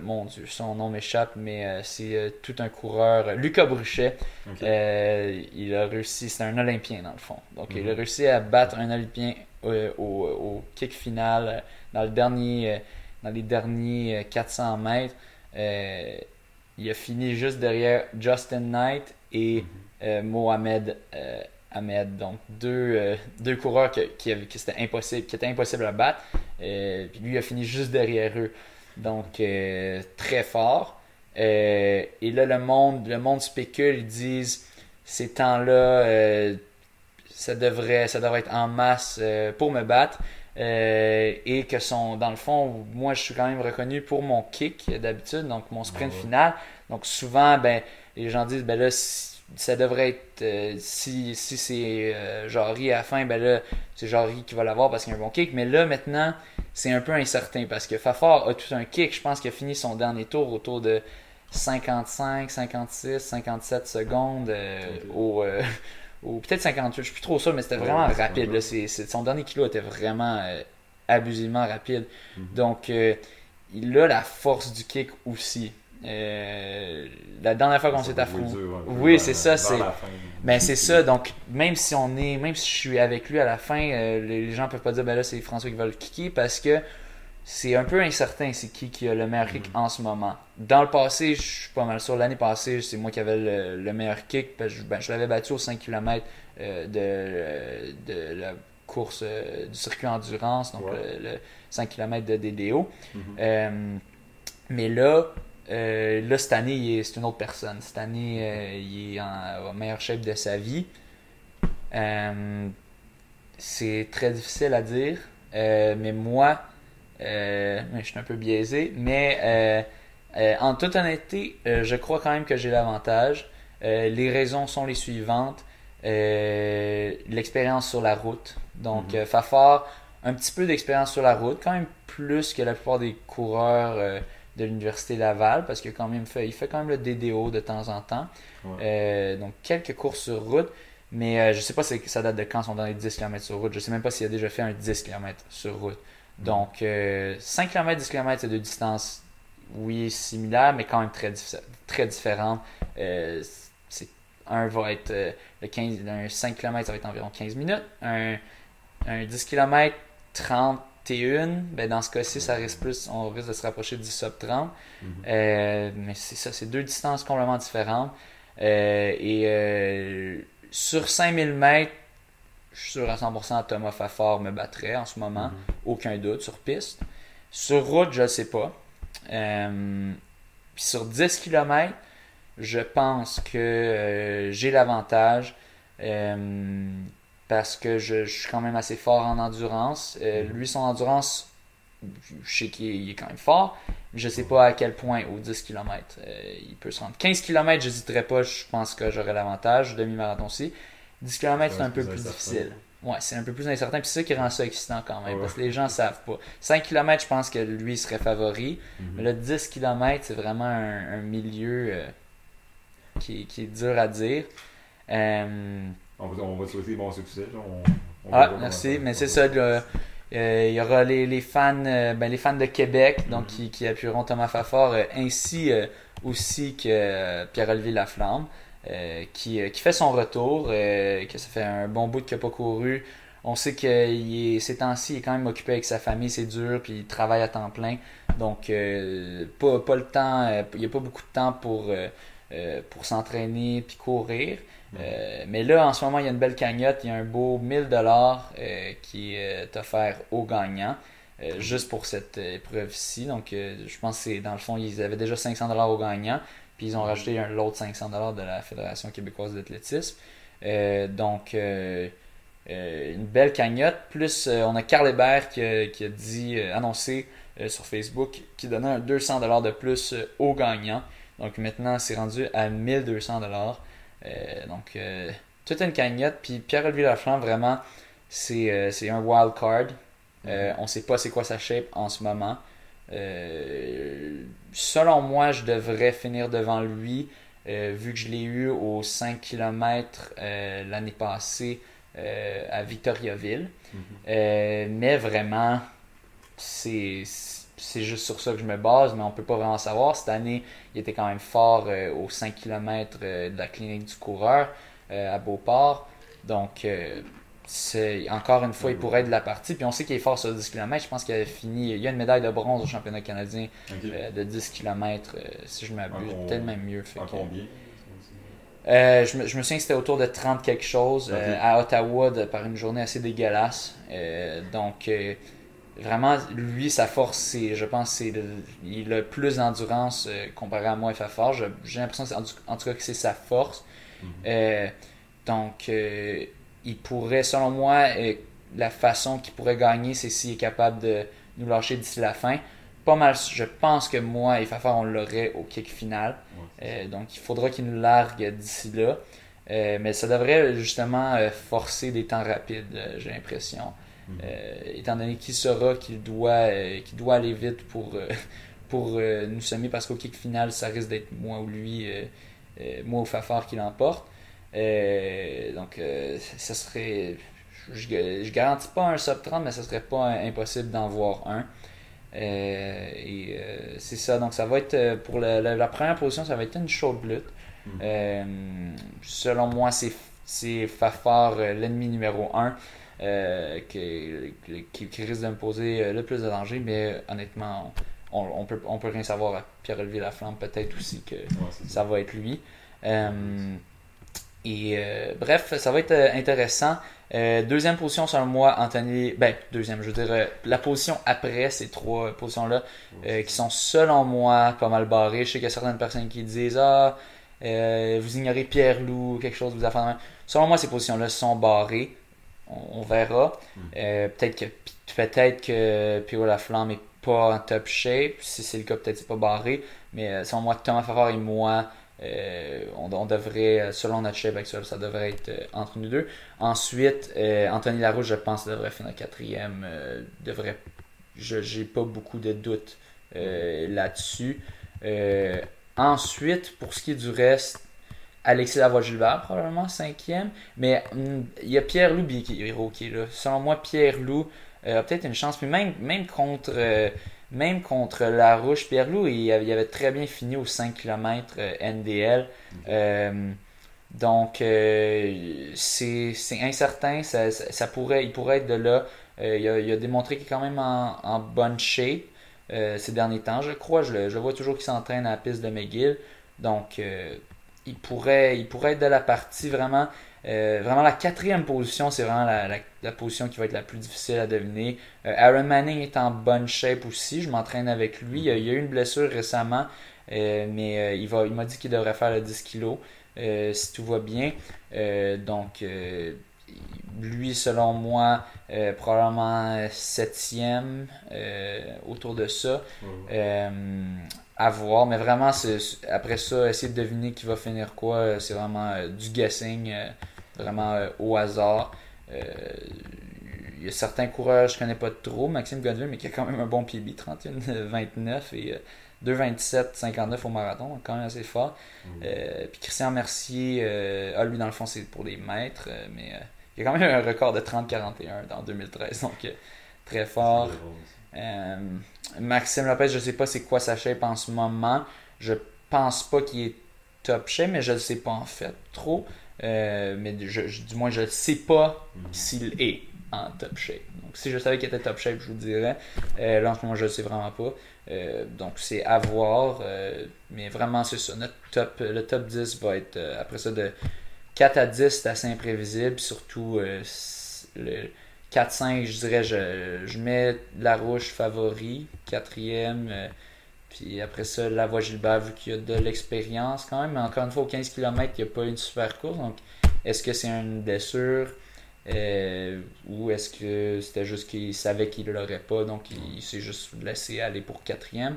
Mon Dieu, son nom m'échappe, mais c'est tout un coureur. Lucas Bruchet. il a réussi, c'est un Olympien dans le fond. Donc il a mhm. réussi à battre un Olympien au, au, kick final dans, le dernier, euh, dans les derniers 400 euh, mètres. Euh, il a fini juste derrière Justin Knight et mhm. Mohamed Ahmed. Donc, deux, deux coureurs qui, qui, c'était impossible, qui étaient impossibles à battre. puis lui a fini juste derrière eux. Donc, très fort. et là, le monde, le monde spécule, ils disent ces temps-là, ça, devrait, ça devrait être en masse pour me battre. Euh, et que sont, dans le fond, moi je suis quand même reconnu pour mon kick d'habitude, donc mon sprint final. Donc souvent, ben, les gens disent, ben là, ça devrait être, euh, si, si c'est euh, Jarry à la fin, ben là, c'est Jarry qui va l'avoir parce qu'il a un bon kick. Mais là, maintenant, c'est un peu incertain parce que Fafard a tout un kick. Je pense qu'il a fini son dernier tour autour de 55, 56, 57 secondes au ou peut-être 58, je suis plus trop sûr, mais c'était vraiment rapide. Là. son dernier kilo était vraiment euh, abusivement rapide. Mhm. Donc, euh, il a la force du kick aussi. Euh, la dernière fois qu'on s'est affronté. Oui, c'est ça. C'est... Mais c'est ça. Donc, même si on est, même si je suis avec lui à la fin, les gens peuvent pas dire ben là c'est François qui va le kicker parce que c'est un peu incertain c'est qui qui a le meilleur kick mm. en ce moment. Dans le passé, je suis pas mal sûr, l'année passée, c'est moi qui avais le, meilleur kick. Parce que, ben, je l'avais battu aux 5 km euh, de, de, la course euh, du circuit endurance, donc le, 5 km de DDO. Mm-hmm. Euh, mais là, là, cette année, c'est une autre personne. Cette année, il est en, en meilleure shape de sa vie. c'est très difficile à dire, mais moi, je suis un peu biaisé, mais en toute honnêteté, je crois quand même que j'ai l'avantage. les raisons sont les suivantes. L'expérience sur la route. Donc, mm Fafard, un petit peu d'expérience sur la route, quand même plus que la plupart des coureurs euh, de l'Université Laval, parce qu'il quand même fait, il fait quand même le DDO de temps en temps. Euh, donc quelques courses sur route, mais euh, je sais pas si ça date de quand sont dans les 10 km sur route. Je sais même pas s'il a déjà fait un 10 km sur route. Donc 5 km, 10 km, c'est deux distances, oui, similaires, mais quand même très, très différentes. c'est un va être le 15, un 5 km, ça va être environ 15 minutes. Un, un 10 km, 31, ben dans ce cas-ci, ça risque plus, on risque de se rapprocher du sub 30. Mhm. Euh, mais c'est ça, c'est deux distances complètement différentes. Euh, et euh, sur 5000 mètres, je suis sûr à 100% Thomas Fafard me battrait en ce moment, mhm. aucun doute sur piste. Sur route, je ne sais pas. puis sur 10 km, je pense que j'ai l'avantage parce que je, suis quand même assez fort en endurance. Euh, mhm. Lui, son endurance, je sais qu'il est quand même fort. Je sais pas à quel point au 10 km euh, il peut se rendre. 15 km, j'hésiterais pas, je pense que j'aurais l'avantage. Demi-marathon aussi. 10 km, c'est un peu plus difficile. Ouais, c'est un peu plus incertain. Puis c'est ça qui rend ça excitant quand même. Parce que les gens savent pas. 5 km, je pense que lui serait favori. Mhm. Mais le 10 km, c'est vraiment un, milieu euh, qui, qui, est dur à dire. On va, souhaiter bon succès. ah, merci. Mais c'est ça. Euh, il y aura les, fans, euh, ben, les fans de Québec donc, mm-hmm. qui, appuieront Thomas Fafard, euh, ainsi aussi que Pierre-Olivier Laflamme, qui, qui fait son retour, que ça fait un bon bout qu'il n'a pas couru. On sait que ces temps-ci, il est quand même occupé avec sa famille, c'est dur, puis il travaille à temps plein. Donc, pas, pas le temps, il n'y a pas beaucoup de temps pour, pour s'entraîner puis courir. Euh, mais là, en ce moment, il y a une belle cagnotte. Il y a un beau 1000 dollars euh, qui est offert aux gagnants. Euh, juste pour cette épreuve-ci. Donc, je pense que dans le fond, ils avaient déjà 500 dollars aux gagnants. Puis ils ont rajouté l'autre 500 dollars de la Fédération québécoise d'athlétisme. donc, une belle cagnotte. Plus, on a Carl Hébert qui a, dit, annoncé sur Facebook, qui donnait un 200 dollars de plus aux gagnants. Donc maintenant, c'est rendu à 1200 dollars. Euh, donc, euh, toute une cagnotte. Puis Pierre-Olivier Laflamme, vraiment, c'est euh, un wild card. Mm-hmm. on sait pas c'est quoi sa shape en ce moment. selon moi, je devrais finir devant lui, vu que je l'ai eu aux 5 km l'année passée à Victoriaville. Mm-hmm. mais vraiment, c'est c'est juste sur ça que je me base, mais on peut pas vraiment savoir. Cette année, il était quand même fort euh, aux 5 km euh, de la clinique du coureur euh, à Beauport. Donc, c'est encore une fois, il pourrait être de la partie. Puis on sait qu'il est fort sur 10 km. Je pense qu'il a fini. Il y a une médaille de bronze au championnat canadien de 10 km, si je m'abuse. Peut-être même mieux. Fait combien? Je, me, je, me, souviens que c'était autour de 30 quelque chose à Ottawa par une journée assez dégueulasse. donc, vraiment, lui, sa force, c'est, je pense, c'est il a plus d'endurance euh, comparé à moi, fort. J'ai l'impression, en, tout cas, que c'est sa force. Mhm. Euh, donc, euh, il pourrait, selon moi, la façon qu'il pourrait gagner, c'est s'il est capable de nous lâcher d'ici la fin. Pas mal, je pense que moi et Fafard, on l'aurait au kick final. donc, il faudra qu'il nous largue d'ici là. mais ça devrait justement forcer des temps rapides, j'ai l'impression. Euh, étant donné qu'il saura qu'il doit, euh, qu'il doit aller vite pour, euh, pour nous semer, parce qu'au kick final, ça risque d'être moi ou lui, moi ou Fafard qui l'emporte. donc, ça serait. Je, je, garantis pas un sub 30, mais ça serait pas impossible d'en voir un. et c'est ça. Donc, ça va être pour la, première position, ça va être une chaude lutte. Mm. selon moi, c'est Fafard l'ennemi numéro 1. Euh, qui, qui, risque de me poser euh, le plus de danger, mais honnêtement, on, on, peut, on peut rien savoir à Pierre-Olivier Laflamme, peut-être aussi que ça va être lui. Euh, et bref, ça va être intéressant. deuxième position, selon moi, Anthony. Ben, deuxième, je veux dire, la position après ces trois positions-là, qui sont, selon moi, pas mal barrées. Je sais qu'il y a certaines personnes qui disent Ah, vous ignorez Pierre-Loup, quelque chose, vous a Selon moi, ces positions-là sont barrées on, verra. Hmm. Euh, peut-être que peut-être que Laflamme est pas en top shape. Si c'est le cas, peut-être c'est pas barré. Mais selon moi, Thomas Favard et moi, on, devrait, selon notre shape actuel, ça devrait être entre nous deux. Ensuite, Anthony Larouche, je pense, devrait finir quatrième. devrait, je j'ai pas beaucoup de doutes là-dessus. ensuite, pour ce qui est du reste, Alexis Lavoie-Gilbert, probablement cinquième. Mais hmm, il y a Pierre-Loup qui est là. Selon moi, Pierre-Loup euh, a peut-être une chance. Mais même, même contre. Euh, même contre Larouche, Pierre-Loup, il, avait très bien fini aux 5 km NDL. donc, euh, c'est incertain. Ça, pourrait, il pourrait être de là. il, a, démontré qu'il est quand même en, bonne shape ces derniers temps, je crois. Je, le, je vois toujours qu'il s'entraîne à la piste de McGill. Donc, il pourrait, il pourrait être de la partie vraiment. Euh, vraiment, la quatrième position, c'est vraiment la, position qui va être la plus difficile à deviner. Euh, Aaron Manning est en bonne shape aussi. Je m'entraîne avec lui. Il, a eu une blessure récemment, euh, mais il, va, il m'a dit qu'il devrait faire le 10 kg si tout va bien. donc, lui, selon moi, probablement septième, autour de ça à voir. Mais vraiment, après ça, essayer de deviner qui va finir quoi, euh, c'est vraiment euh, du guessing, euh, vraiment au hasard. Il y a certains coureurs, je connais pas trop, Maxime Godwin, mais qui a quand même un bon PB, 31-29 et 2-27-59 au marathon, quand même assez fort. Mm. puis Christian Mercier, ah, lui dans le fond c'est pour des mètres, mais il y a quand même un record de 30-41 dans 2013, donc très fort. Euh, Maxime Lopez, je sais pas c'est quoi sa shape en ce moment. Je pense pas qu'il est top shape, mais je ne sais pas en fait trop. Euh, mais du moins, je ne sais pas mhm. s'il est en top shape. Donc, si je savais qu'il était top shape, je vous dirais. Euh, là, en ce moment, je ne sais vraiment pas. donc, c'est à voir. mais vraiment, c'est ça. Notre top, le top 10 va être, après ça, de 4 à 10, c'est assez imprévisible. Surtout, le, 4-5, je dirais, je, je mets Larouche favori, quatrième. Euh, puis après ça, la voie Gilbert, vu qu'il y a de l'expérience quand même. Mais encore une fois, au 15 km, il n'y a pas une super course. Donc, est-ce que c'est une blessure? Euh, ou est-ce que c'était juste qu'il savait qu'il ne l'aurait pas, donc il, s'est juste laissé aller pour quatrième.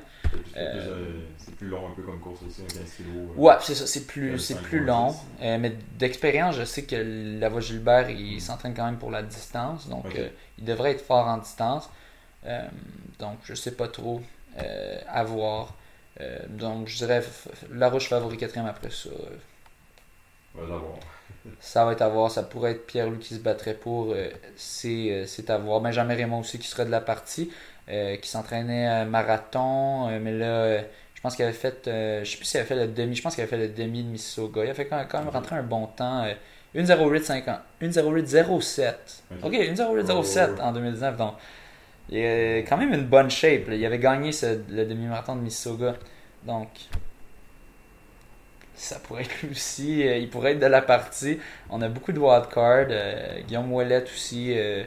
Euh, c'est plus long un peu comme course aussi, un 15 kg. Euh, ouais, c'est ça, c'est plus, c'est plus long. mais d'expérience, je sais que la voix Gilbert, il s'entraîne quand même pour la distance, donc il devrait être fort en distance. donc je sais pas trop à voir. donc je dirais La Roche favori quatrième après ça. Ouais, ça va être à voir. Ça pourrait être Pierre-Louis qui se battrait pour. Euh, euh, c'est à voir. Benjamin Raymond aussi qui serait de la partie. Euh, qui s'entraînait marathon. mais là, je pense qu'il avait fait. je sais plus s'il avait fait le demi. Je pense qu'il avait fait le demi de Mississauga. Il a fait quand, même rentrer un bon temps. 1.08.50. 1.08.07. Ok, 1.08.07 en 2019. Donc, il a quand même une bonne shape. Il avait gagné le demi-marathon de Mississauga. Donc, ça pourrait être lui aussi. Euh, il pourrait être de la partie. On a beaucoup de wildcards. Euh, Guillaume Ouellet aussi, euh,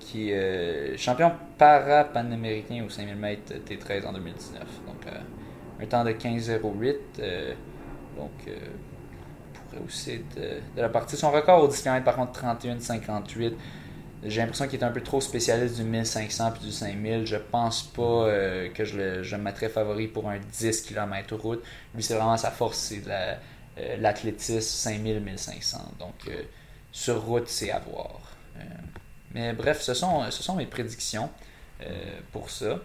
qui est champion para-panaméricain au 5000 mètres T13 en 2019. Donc, un temps de 15-08. donc, pourrait aussi être de la partie. Son record au 10 km, par contre, 31-58. J'ai l'impression qu'il est un peu trop spécialiste du 1500 puis du 5000. Je pense pas euh, que je le, je mettrais favori pour un 10 km route. Lui, c'est vraiment sa force, c'est euh, l'athlétisme 5000, 1500. Donc, euh, sur route, c'est à voir. mais bref, ce sont, ce sont mes prédictions pour ça.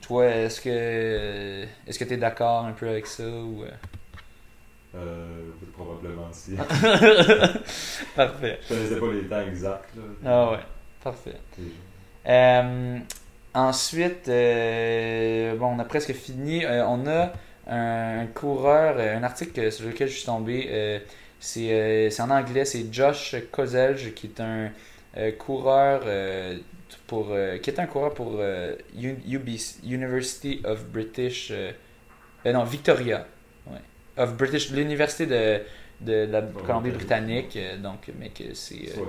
toi, est-ce que est-ce que tu es d'accord un peu avec ça ou euh, probablement si. parfait. Je connaissais pas les temps exacts. Ah ouais, parfait. Euh, ensuite, euh, bon, on a presque fini. Euh, on a un, coureur, un article sur lequel je suis tombé. c'est en anglais, c'est Josh Kozelj qui est un coureur pour qui est un coureur pour UBC, University of British non Victoria of British, l'université de, de, la Colombie-Britannique, euh, donc, mais que c'est. Euh,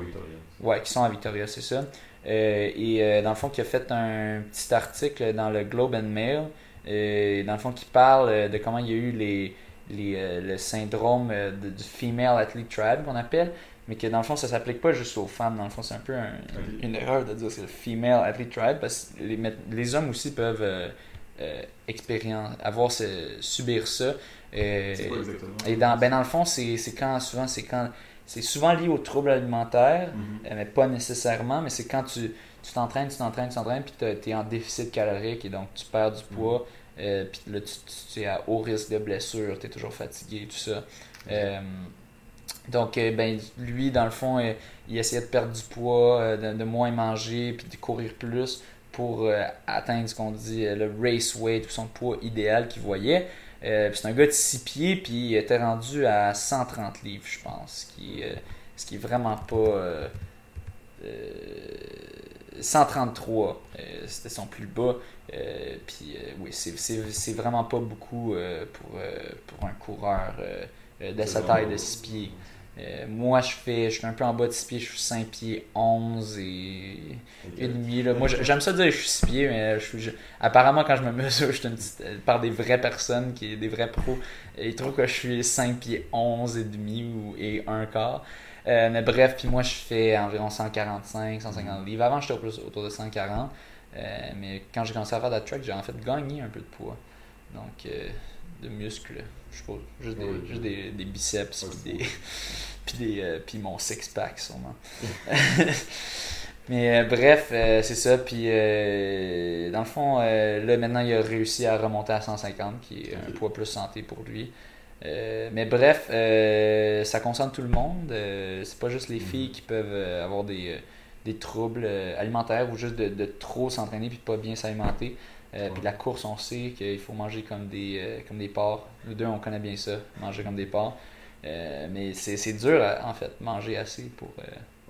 ouais, qui sont à Victoria, c'est ça. Euh, et dans le fond, qui a fait un petit article dans le Globe and Mail, dans le fond, qui parle de comment il y a eu les, les le syndrome du Female Athlete Tribe, qu'on appelle. mais que dans le fond, ça s'applique pas juste aux femmes. Dans le fond, c'est un peu une erreur de dire c'est le female athlete triad parce que les, les hommes aussi peuvent euh, euh, avoir subir ça. Euh, et dans, ben dans le fond, c'est quand souvent c'est quand c'est souvent lié aux troubles alimentaires, mm-hmm. mais pas nécessairement, mais c'est quand tu t'entraînes, tu t'entraînes, tu t'entraînes, puis tu es en déficit calorique et donc tu perds du poids, mm-hmm. puis là tu, es à haut risque de blessure, tu es toujours fatigué, tout ça. Donc, euh, ben, lui, dans le fond, euh, il essayait de perdre du poids, euh, de, moins manger, puis de courir plus pour atteindre ce qu'on dit le race weight ou son poids idéal qu'il voyait. C'est un gars de 6 pieds, puis il était rendu à 130 livres, je pense, ce qui, ce qui est vraiment pas. 133, c'était son plus bas. puis oui, c'est vraiment pas beaucoup pour, pour un coureur de sa taille de 6 pieds. Euh, moi, je fais, je suis un peu en bas de 6 pieds, je suis 5 pieds 11 et, demi. Là. Moi, j'aime ça dire que je suis 6 pieds, mais je suis, apparemment, quand je me mesure, je suis une petite, euh, par des vraies personnes, qui, des vrais pros, ils trouvent que je suis 5 pieds 11 et demi ou, et un quart. Euh, mais bref, puis moi, je fais environ 145, 150 livres. Avant, j'étais plus autour de 140. mais quand j'ai commencé à faire de la track, j'ai en fait gagné un peu de poids. Donc, de muscles je sais pas, juste, des, juste des, des, biceps, puis des, puis, des, euh, puis mon six-pack sûrement. Mais euh, bref, euh, c'est ça. Puis dans le fond, là maintenant, il a réussi à remonter à 150, qui est un poids plus santé pour lui. mais bref, ça concerne tout le monde. c'est pas juste les mhm. filles qui peuvent avoir des, des troubles alimentaires ou juste de, de trop s'entraîner puis de pas bien s'alimenter. Euh, puis la course, on sait qu'il faut manger comme des, euh, comme des porcs. Nous deux, on connaît bien ça, manger comme des porcs. Euh, mais c'est dur, en fait, manger assez pour,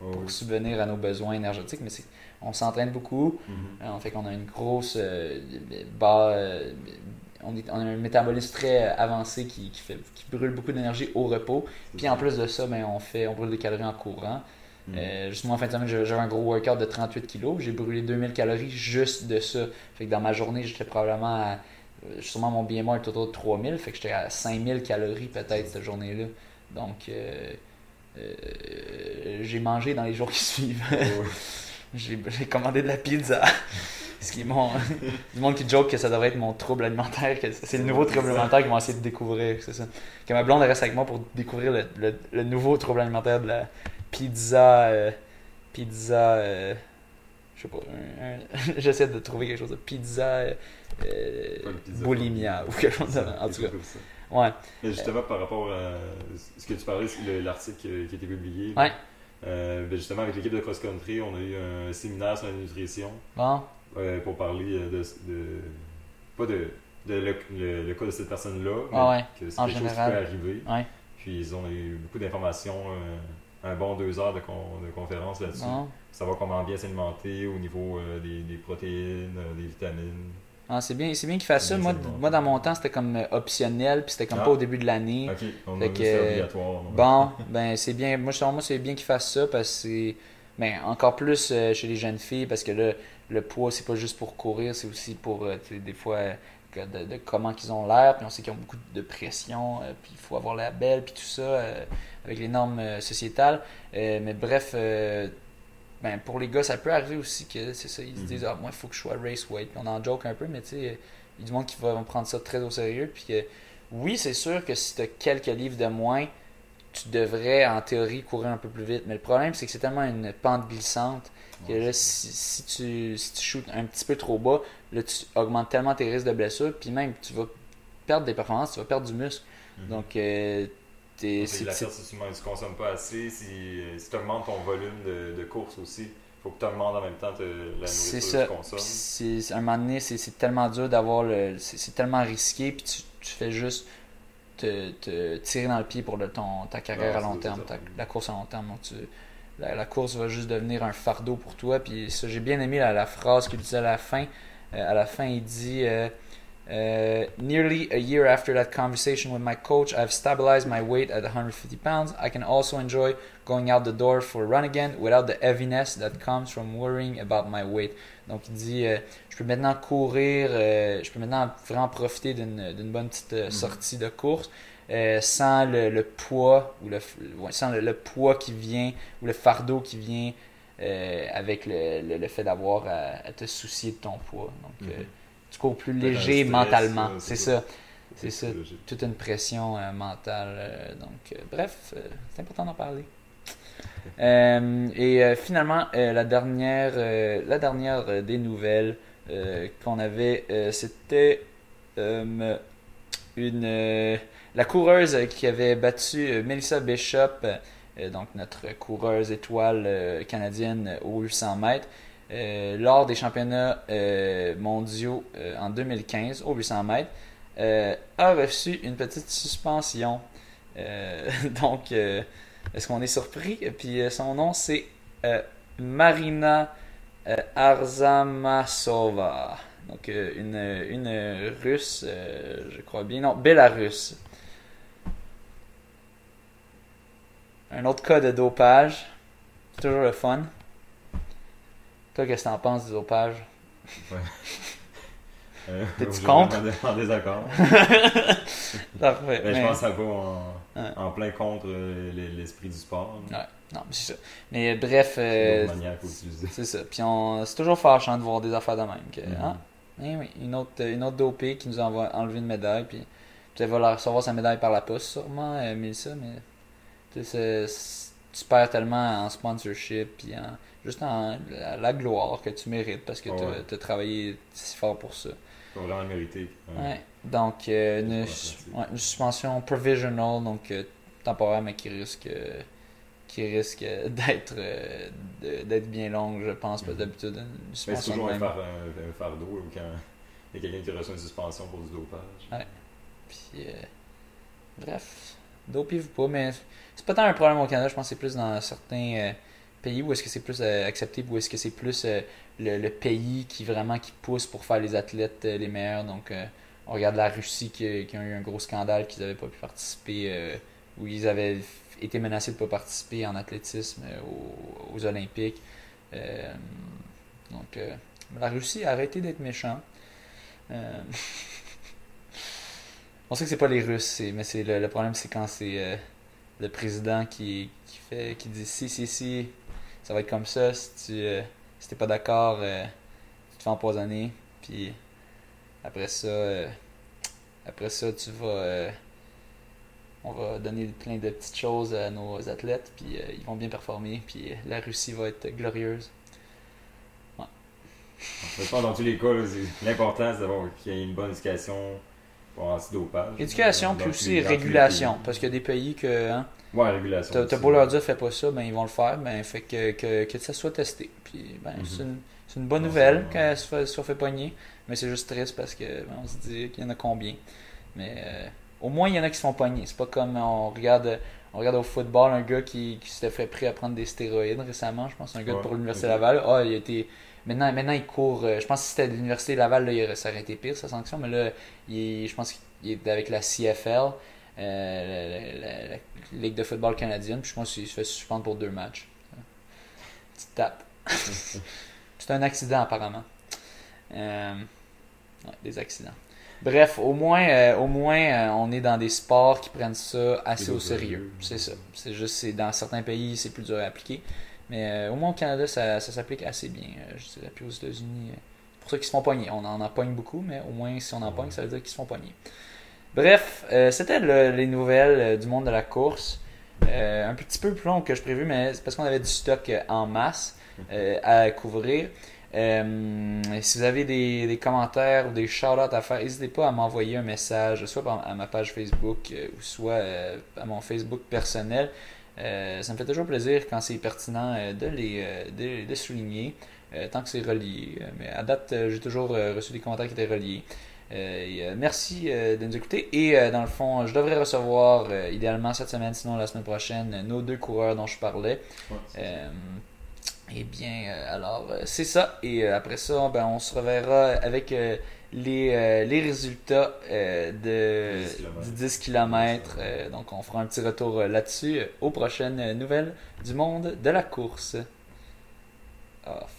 oh subvenir à nos besoins énergétiques. Mais on s'entraîne beaucoup. Mm-hmm. on fait qu'on a une grosse bas, on, on, a un métabolisme très avancé qui, qui, fait, qui brûle beaucoup d'énergie au repos. Puis en plus de ça, ben, on, fait, on brûle des calories en courant. Mm. Euh, justement, en fin de semaine, j'avais un gros workout de 38 kg. J'ai brûlé 2000 calories juste de ça. Fait que dans ma journée, j'étais probablement à. Euh, justement, mon BMR est autour de 3000. Fait que j'étais à 5000 calories peut-être cette journée-là. Donc, euh, j'ai mangé dans les jours qui suivent. j'ai commandé de la pizza. Ce qui est mon. du monde qui joke que ça devrait être mon trouble alimentaire. C'est le nouveau trouble alimentaire qu'ils vont essayer de découvrir. C'est ça. Que ma blonde reste avec moi pour découvrir le, le nouveau trouble alimentaire de la pizza. Euh, pizza. Euh, je sais pas. J'essaie de trouver quelque chose de pizza. Euh, boulimia ou quelque chose de En tout cas. Ouais. Mais justement, par rapport à ce que tu parlais, l'article qui a été publié. Ouais. Ben justement, avec l'équipe de cross-country, on a eu un séminaire sur la nutrition. Bon. pour parler de, pas de, le, cas de cette personne-là, ah ouais. que c'est quelque chose qui peut arriver. Ouais. Puis ils ont eu beaucoup d'informations un bon deux heures de, de conférence là-dessus. Ah. Savoir comment bien s'alimenter au niveau euh, des, protéines, euh, des vitamines. Ah, c'est bien, c'est bien qu'il fasse ça. Moi, moi, dans mon temps, c'était comme euh, optionnel, puis c'était comme pas au début de l'année. Ok, on a que, obligatoire. Bon, ben c'est bien. Moi, moi c'est bien qu'il fasse ça parce que c'est. Encore plus chez les jeunes filles, parce que là, le poids, c'est pas juste pour courir, c'est aussi pour, des fois, de, comment qu'ils ont l'air, puis on sait qu'ils ont beaucoup de pression, puis il faut avoir la belle, puis tout ça avec les normes euh, sociétales. Euh, mais bref, euh, ben, pour les gars, ça peut arriver aussi que c'est ça, ils se disent mhm. Ah, moi, il faut que je sois race weight. On en joke un peu, mais tu sais, il y a du monde qui va prendre ça très au sérieux. Puis oui, c'est sûr que si tu as quelques livres de moins, tu devrais en théorie courir un peu plus vite. Mais le problème, c'est que c'est tellement une pente glissante que là, si, tu, si tu shootes un petit peu trop bas, là, tu augmentes tellement tes risques de blessure, puis même tu vas perdre des performances, tu vas perdre du muscle. Mhm. Donc, si tu ne consommes pas assez, si, si tu augmentes ton volume de, de course aussi, il faut que tu augmentes en même temps la nourriture que tu consommes. C'est à un moment donné, c'est tellement dur d'avoir le. C'est tellement risqué, puis tu, tu fais juste te, te, tirer dans le pied pour le, ton, ta carrière à long terme, la course à long terme. Donc tu, la, course va juste devenir un fardeau pour toi. Puis ça, j'ai bien aimé la, la phrase qu'il disait à la fin. Euh, à la fin, il dit. Euh, Uh, nearly a year after that conversation with my coach, I've stabilized my weight at 150 pounds. I can also enjoy going out the door for a run again without the heaviness that comes from worrying about my weight. Donc il dit, euh, je peux maintenant courir, euh, je peux maintenant vraiment profiter d'une d'une bonne petite euh, Mhm. sortie de course euh, sans le, le poids ou le, sans le, le poids qui vient ou le fardeau qui vient euh, avec le, le, fait d'avoir à, à te soucier de ton poids. Donc euh, Mhm. Tu cours plus léger stress, mentalement. là, C'est ça. C'est ça. Toute une pression euh, mentale. euh, donc, euh, bref, euh, c'est important d'en parler. Euh, et euh, finalement, euh, la dernière, euh, la dernière euh, des nouvelles euh, qu'on avait, euh, c'était euh, une euh, la coureuse qui avait battu euh, Melissa Bishop, euh, donc notre coureuse étoile euh, canadienne au 800 mètres. Euh, lors des championnats euh, mondiaux euh, en 2015 au 800 mètres, a reçu une petite suspension. Donc, est-ce qu'on est surpris? Puis son nom, c'est Marina Arzamasova. Donc, une, une russe, je crois bien. Non, Bélarusse. Un autre cas de dopage. C'est toujours le fun. Toi, qu'est-ce que t'en penses du dopage? Euh, T'es-tu contre? En, désaccord. Parfait. Ben, mais- Je pense que ça va en, Ouais. en plein contre euh, l'e- l'esprit du sport. Ouais, non, mais c'est ça. Mais euh, bref, C'est euh, ça. Puis on, c'est toujours fâchant de voir des affaires de même. Que, Mhm. ah, eh oui, une autre, une autre dopée qui nous a envoie- enlevé une médaille. Puis puis elle va recevoir sa médaille par la poste, sûrement, euh, Mélissa. Mais tu sais, c'est- c'est- tu perds tellement en sponsorship. Puis en, juste en la, la gloire que tu mérites parce que Ouais. tu as travaillé si fort pour ça. Faut vraiment le mériter. Ouais. Ouais. Donc, euh, une, Ouais, ouais, suspension provisional, donc euh, temporaire, mais qui risque, euh, qui risque d'être euh, d'être bien longue, je pense. Que Mhm. d'habitude, c'est toujours un, far- un- un fardeau quand il y a quelqu'un qui reçoit une suspension pour du dopage. Puis, euh, bref, dopez-vous pas, mais c'est pas tant un problème au Canada, je pense que c'est plus dans certains euh, pays où est-ce que c'est plus euh, accepté, où est-ce que c'est plus euh, le, pays qui vraiment qui pousse pour faire les athlètes euh, les meilleurs. Donc, on regarde la Russie qui, qui a eu un gros scandale, qu'ils n'avaient pas pu participer, où ils avaient été menacés de ne pas participer en athlétisme aux, Olympiques. Donc, la Russie a arrêté d'être méchant. On sait que c'est pas les Russes, mais c'est le, problème, c'est quand c'est le président qui, qui fait, qui dit si, si, si, ça va être comme ça. Si tu, euh, si t'es pas d'accord, euh, tu te fais empoisonner. Puis après ça, euh, après ça, tu vas, euh, on va donner plein de petites choses à nos athlètes, puis ils vont bien performer, puis la Russie va être glorieuse. Je pense dans tous les cas, c'est d'avoir qu'il y ait une bonne éducation pour antidopage. Éducation, Dans puis aussi régulation, parce qu'il y a des pays que hein, Ouais, régulation. T'as beau leur dire fais pas ça, ben ils vont le faire, ben fait que, que, que ça soit testé. Puis ben Mhm. c'est une, bonne nouvelle qu'elle se fait, soit fait pogner, mais c'est juste triste parce que ben, on se dit qu'il y en a combien. Mais euh, au moins il y en a qui se font pogner. C'est pas comme on regarde on regarde au football un gars qui, qui s'était fait pris à prendre des stéroïdes récemment, je pense un gars Ouais, pour l'université. Laval. Ah, il a été maintenant maintenant il court euh, je pense que si c'était de l'université Laval là, il aurait- ça aurait été pire sa sanction, mais là il je pense qu'il est avec la CFL. euh, la, la- la Ligue de football canadienne, puis je pense qu'il se fait suspendre pour deux matchs. Petite tape. C'est un accident apparemment. Euh, ouais, des accidents. Bref, au moins, euh, au moins euh, on est dans des sports qui prennent ça assez au sérieux. C'est ça. C'est juste, c'est dans certains pays, c'est plus dur à appliquer. Mais euh, au moins au Canada, ça, s'applique assez bien, euh, je dirais. Puis aux États-Unis, euh, pour ça qu'ils se font pogner. On en, en beaucoup, mais au moins si on en ça veut dire qu'ils se font pogner. Bref, c'était le- les nouvelles du monde de la course. Un petit peu plus long que je prévu, mais c'est parce qu'on avait du stock en masse à couvrir. Si vous avez des, des commentaires ou des shout-outs à faire, n'hésitez pas à m'envoyer un message, soit à ma page Facebook ou soit à mon Facebook personnel. Euh, ça me fait toujours plaisir quand c'est pertinent euh, de les euh, de, de souligner, tant que c'est relié. Mais à date, j'ai toujours reçu des commentaires qui étaient reliés. Et, merci de nous écouter. Et dans le fond, je devrais recevoir idéalement cette semaine, sinon la semaine prochaine, nos deux coureurs dont je parlais. Ouais, Eh bien, alors, c'est ça. Et après ça, ben, on se reverra avec les, les résultats de, 10 kilomètres. du 10 km. donc, on fera un petit retour là-dessus aux prochaines nouvelles du monde de la course. Off.